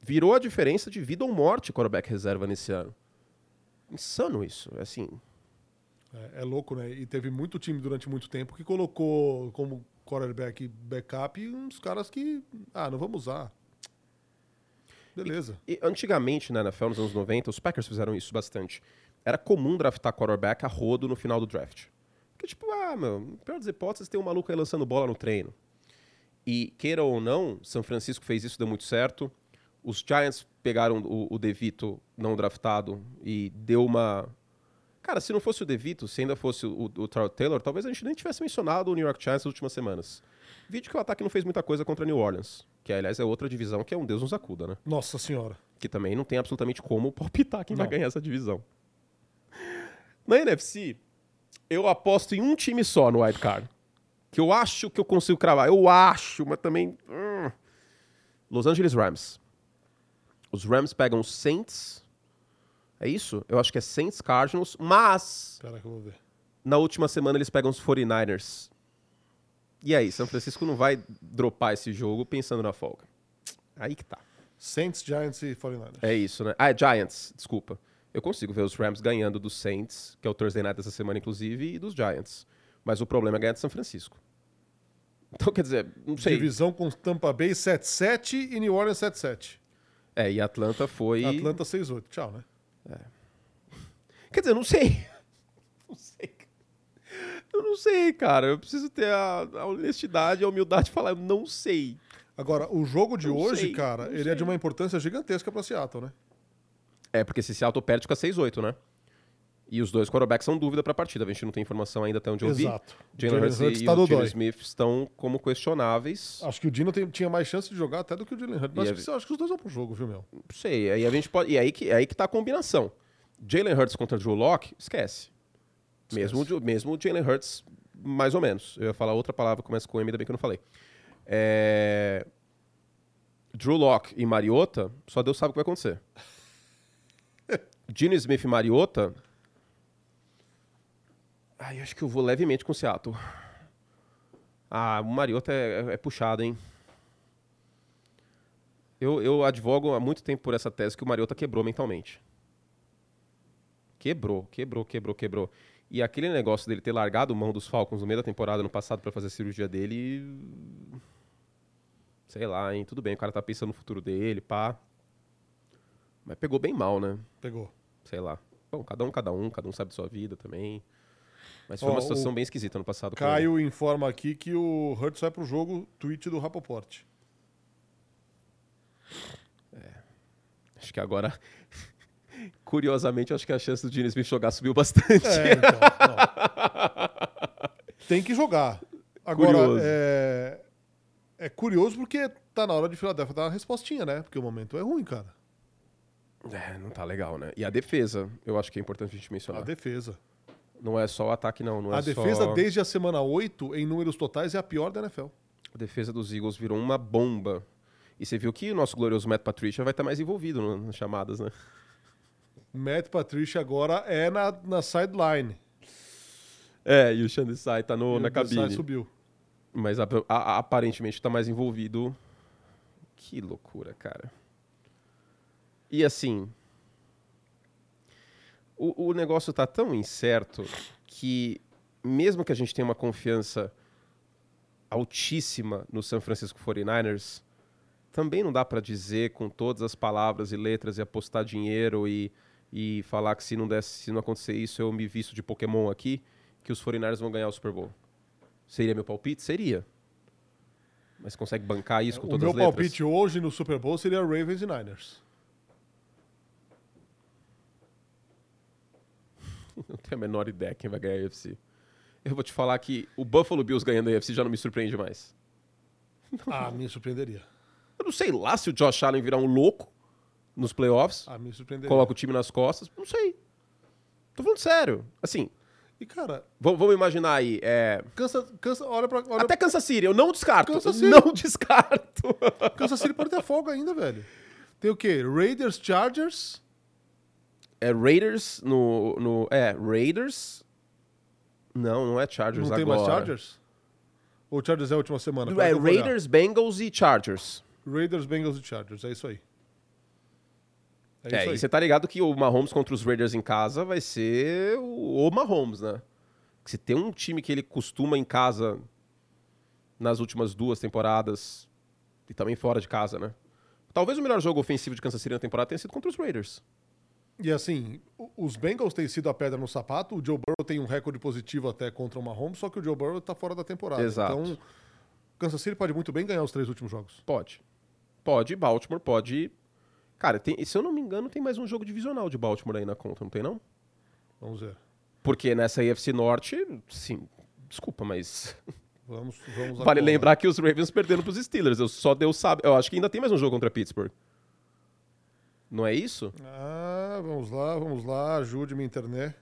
B: Virou a diferença de vida ou morte quarterback reserva nesse ano. Insano isso. É assim.
A: É, é louco, né? E teve muito time durante muito tempo que colocou como quarterback backup uns caras que. Ah, não vamos usar. Beleza.
B: E, antigamente, na NFL, nos anos 90, os Packers fizeram isso bastante. Era comum draftar quarterback a rodo no final do draft. Porque, tipo, ah, meu, pior das hipóteses, tem um maluco aí lançando bola no treino. E, queira ou não, São Francisco fez isso, deu muito certo. Os Giants pegaram o, o DeVito não draftado e deu uma. Cara, se não fosse o DeVito, se ainda fosse o, o Taylor, talvez a gente nem tivesse mencionado o New York Giants nas últimas semanas. Vídeo que o ataque não fez muita coisa contra New Orleans. Que, aliás, é outra divisão que é um Deus nos acuda, né?
A: Nossa senhora.
B: Que também não tem absolutamente como palpitar quem não. vai ganhar essa divisão. Na NFC, eu aposto em um time só no Wild Card. Que eu acho que eu consigo cravar. Eu acho, mas também. Hum. Los Angeles Rams. Os Rams pegam os Saints. É isso? Eu acho que é Saints Cardinals, mas.
A: Caraca, eu vou ver.
B: Na última semana eles pegam os 49ers. E aí, São Francisco não vai dropar esse jogo pensando na folga. Aí que tá.
A: Saints, Giants e 49ers.
B: É isso, né? Ah, é Giants, desculpa. Eu consigo ver os Rams ganhando dos Saints, que é o Thursday Night dessa semana, inclusive, e dos Giants. Mas o problema é ganhar de São Francisco. Então, quer dizer, não sei.
A: Divisão com Tampa Bay 7-7 e New Orleans 7-7.
B: É, e Atlanta foi.
A: Atlanta 6-8. Tchau, né? É.
B: Quer dizer, não sei. Não sei. Eu não sei, cara. Eu preciso ter a, a honestidade, a humildade de falar, eu não sei.
A: Agora, o jogo de não hoje, sei, cara, ele sei. é de uma importância gigantesca para Seattle, né?
B: É, porque se Seattle perde, fica 6-8, né? E os dois quarterbacks são dúvida para a partida. A gente não tem informação ainda até onde eu
A: Exato.
B: vi. Jalen Hurts e tá o Dino Smith estão como questionáveis.
A: Acho que o Dino tem, tinha mais chance de jogar até do que o Jalen Hurts. Mas acho, que, acho que os dois vão pro jogo, viu, meu? Não
B: sei. Aí a gente pode, e aí que, aí que tá a combinação. Jalen Hurts contra Drew Locke, esquece. Esquece. Mesmo, mesmo o Jalen Hurts, mais ou menos. Eu ia falar outra palavra, começa com M, ainda bem que eu não falei. É... Drew Locke e Mariota, só Deus sabe o que vai acontecer. Gene Smith e Mariota Ai, acho que eu vou levemente com o Seattle. Ah, o Mariota é, é, é puxado, hein? Eu, eu advogo há muito tempo por essa tese que o Mariota quebrou mentalmente. Quebrou, quebrou, quebrou, quebrou. E aquele negócio dele ter largado mão dos Falcons no meio da temporada no passado para fazer a cirurgia dele. Sei lá, hein? Tudo bem, o cara tá pensando no futuro dele, pá. Mas pegou bem mal, né?
A: Pegou.
B: Sei lá. Bom, cada um, cada um, cada um sabe de sua vida também. Mas foi Ó, uma situação bem esquisita no passado.
A: Caio informa aqui que o Hurts vai pro jogo tweet do Rapoport.
B: É. Acho que agora. Curiosamente, acho que a chance do Gene Smith jogar subiu bastante. É, então,
A: Tem que jogar. Agora, curioso. É... é curioso porque tá na hora de Filadélfia dar uma respostinha, né? Porque o momento é ruim, cara.
B: É, não tá legal, né? E a defesa, eu acho que é importante a gente mencionar.
A: A defesa.
B: Não é só o ataque, não. não
A: a
B: é
A: defesa,
B: só...
A: desde a semana 8, em números totais, é a pior da NFL.
B: A defesa dos Eagles virou uma bomba. E você viu que o nosso glorioso Matt Patricia vai estar mais envolvido nas chamadas, né?
A: Matt Patricia agora é na, na sideline.
B: É, e o Shandisai tá no, e na cabine.
A: subiu.
B: Mas a, a, aparentemente está mais envolvido. Que loucura, cara. E assim, o, o negócio está tão incerto que, mesmo que a gente tenha uma confiança altíssima no San Francisco 49ers, também não dá para dizer com todas as palavras e letras e apostar dinheiro e, e falar que se não, desse, se não acontecer isso eu me visto de Pokémon aqui, que os 49ers vão ganhar o Super Bowl. Seria meu palpite? Seria. Mas consegue bancar isso com todas as letras?
A: O meu palpite hoje no Super Bowl seria Ravens e Niners.
B: não tenho a menor ideia quem vai ganhar a UFC. Eu vou te falar que o Buffalo Bills ganhando a UFC já não me surpreende mais.
A: Ah, me surpreenderia.
B: Eu não sei lá se o Josh Allen virar um louco nos playoffs.
A: Ah, me surpreenderia.
B: Coloca o time nas costas. Não sei. Tô falando sério. Assim.
A: E, cara.
B: Vamos imaginar aí. É...
A: Cansa, cansa, olha pra. Olha...
B: Até Kansas City, eu não descarto. Kansas City. Não descarto.
A: Kansas City pode ter folga ainda, velho. Tem o quê? Raiders, Chargers
B: é Raiders no, no. É, Raiders. Não, não é Chargers
A: não
B: agora. Não
A: tem mais Chargers? Ou Chargers é a última semana?
B: É. Raiders, Bengals e Chargers.
A: Raiders, Bengals e Chargers, é isso aí. É,
B: É, e você tá ligado que o Mahomes contra os Raiders em casa vai ser o, Mahomes, né? Se tem um time que ele costuma em casa nas últimas duas temporadas e também fora de casa, né? Talvez o melhor jogo ofensivo de Kansas City na temporada tenha sido contra os Raiders.
A: E assim, os Bengals têm sido a pedra no sapato, o Joe Burrow tem um recorde positivo até contra o Mahomes, só que o Joe Burrow tá fora da temporada.
B: Exato.
A: Então, Kansas City pode muito bem ganhar os três últimos jogos.
B: Pode. Pode, Baltimore pode. Cara, tem- se eu não me engano, tem mais um jogo divisional de Baltimore aí na conta, não tem não?
A: Vamos ver.
B: Porque nessa AFC Norte, sim, desculpa, mas
A: Vamos, vamos
B: vale lembrar que os Ravens perderam pros Steelers. Eu só Deus sabe. Eu acho que ainda tem mais um jogo contra Pittsburgh. Não é isso?
A: Ah, vamos lá, vamos lá, ajude minha internet.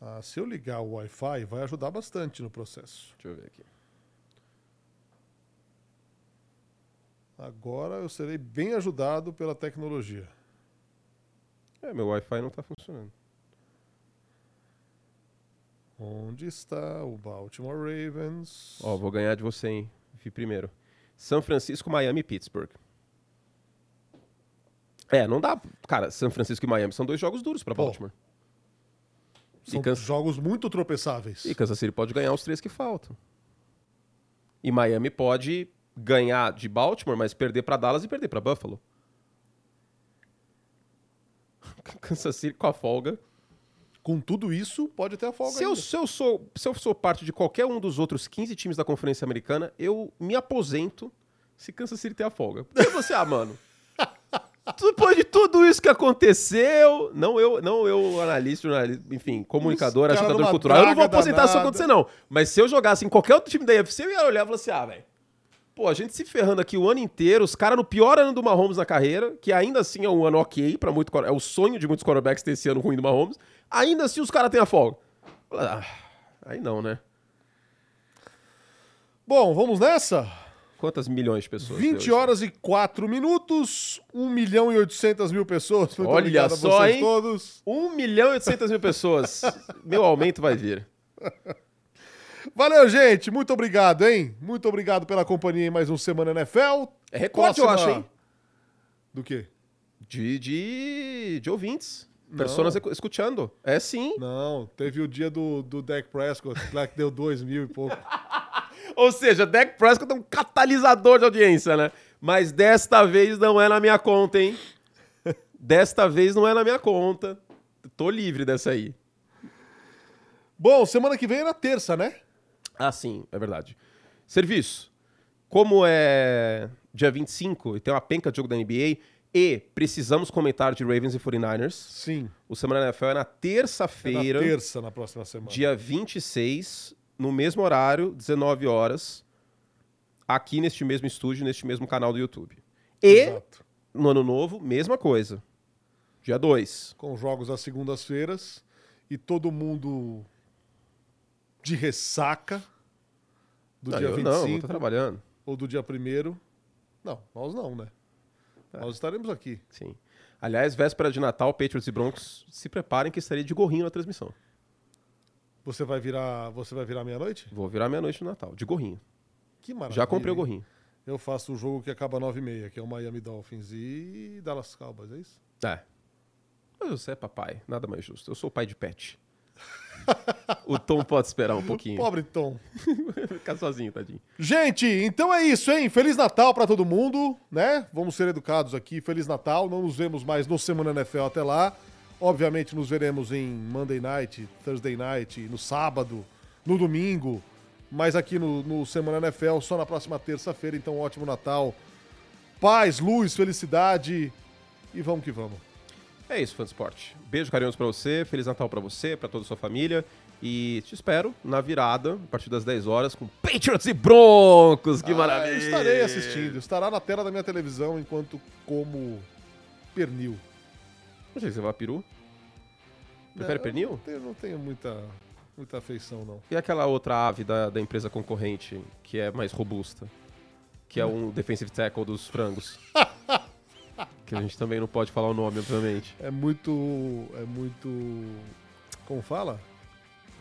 A: Ah, se eu ligar o Wi-Fi, vai ajudar bastante no processo.
B: Deixa eu ver aqui.
A: Agora eu serei bem ajudado pela tecnologia.
B: É, meu Wi-Fi não tá funcionando.
A: Onde está o Baltimore Ravens?
B: Ó, vou ganhar de você, hein? Vi primeiro. São Francisco, Miami e Pittsburgh. É, não dá. Cara, São Francisco e Miami são dois jogos duros pra
A: Pô.
B: Baltimore.
A: São
B: Kansas-
A: jogos muito tropeçáveis.
B: E Kansas City pode ganhar os três que faltam. E Miami pode ganhar de Baltimore, mas perder pra Dallas e perder pra Buffalo. Kansas City com a folga.
A: Com tudo isso, pode ter a folga
B: Se eu, se, eu sou, se eu sou parte de qualquer um dos outros 15 times da Conferência Americana, eu me aposento se Kansas City ter a folga. Porque você, ah, mano. Depois de tudo isso que aconteceu, não eu, não eu analista, jornalista, enfim, comunicador, agitador cultural, eu não vou aposentar se isso acontecer, não. Mas se eu jogasse em qualquer outro time da UFC, eu ia olhar e falar assim: ah, velho. Pô, a gente se ferrando aqui o ano inteiro, os caras no pior ano do Mahomes na carreira, que ainda assim é um ano ok para muito é o sonho de muitos quarterbacks ter esse ano ruim do Mahomes. Ainda assim os caras têm a folga. Ah, aí não, né?
A: Bom, vamos nessa?
B: Quantas milhões de pessoas?
A: 20
B: deu
A: horas e 4 minutos, 1 milhão e 800 mil pessoas. Muito
B: Olha
A: a
B: só,
A: vocês
B: hein?
A: todos.
B: isso? 1 milhão e 800 mil pessoas. Meu aumento vai vir.
A: Valeu, gente. Muito obrigado, hein? Muito obrigado pela companhia em mais um Semana NFL.
B: É recorde, eu
A: Próxima-
B: acho, hein?
A: Do quê?
B: De, de, de ouvintes. Personas ecu- escutando. É sim.
A: Não, teve o dia do, do Dak Prescott, lá que deu 2 mil e pouco.
B: Ou seja, Dak Prescott é um catalisador de audiência, né? Mas desta vez não é na minha conta, hein? Desta vez não é na minha conta. Tô livre dessa aí.
A: Bom, semana que vem é na terça, né?
B: Ah, sim, é verdade. Serviço. Como é dia 25 e tem uma penca de jogo da NBA e precisamos comentar de Ravens e 49ers,
A: Sim.
B: o Semana NFL é na
A: É na
B: terça-feira,
A: terça, na próxima semana.
B: dia 26, no mesmo horário, 19 horas, aqui neste mesmo estúdio, neste mesmo canal do YouTube. E
A: Exato.
B: no ano novo, mesma coisa. Dia 2.
A: Com jogos às segundas-feiras e todo mundo de ressaca do
B: Não,
A: dia
B: eu
A: 25
B: não, vou estar trabalhando.
A: ou do dia 1 Não, nós não, né?
B: É.
A: Nós estaremos aqui.
B: Sim. Aliás, véspera de Natal, Patriots e Broncos, se preparem que estarei de gorrinho na transmissão.
A: Você vai virar, você vai virar meia-noite?
B: Vou virar meia-noite no Natal, de gorrinho.
A: Que maravilha.
B: Já comprei o gorrinho.
A: Eu faço o jogo que acaba 9h30, que é o Miami Dolphins e Dallas Cowboys, é isso?
B: É. Mas você é papai, nada mais justo. Eu sou pai de pet. O Tom pode esperar um pouquinho.
A: Pobre Tom.
B: Ficar sozinho, tadinho.
A: Gente, então é isso, hein? Feliz Natal pra todo mundo, né? Vamos ser educados aqui. Feliz Natal. Não nos vemos mais no Semana NFL até lá. Obviamente nos veremos em Monday Night, Thursday Night, no sábado, no domingo. Mas aqui no, no Semana NFL só na próxima terça-feira. Então, ótimo Natal. Paz, luz, felicidade. E vamos que vamos.
B: É isso, fã do esporte. Beijo carinhoso pra você, Feliz Natal pra você, pra toda a sua família. E te espero na virada, a partir das 10 horas, com Patriots e Broncos. Que
A: Ah,
B: maravilha!
A: eu estarei assistindo. Estará na tela da minha televisão enquanto como pernil.
B: Não sei se você vai a peru. Prefere
A: Não,
B: pernil?
A: Não tenho, não tenho muita, muita afeição, não.
B: E aquela outra ave da, da empresa concorrente, que é mais robusta? Que é um defensive tackle dos frangos. que a gente também não pode falar o nome, obviamente.
A: É muito. É muito. Como fala?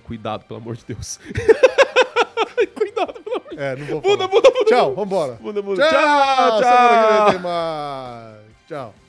B: Cuidado, pelo amor de Deus. Cuidado. pelo amor de Deus.
A: É, não vou falar.
B: bunda, bunda.
A: Tchau, vambora.
B: Bunda, bunda.
A: Tchau,
B: Tchau, tchau.
A: Tchau.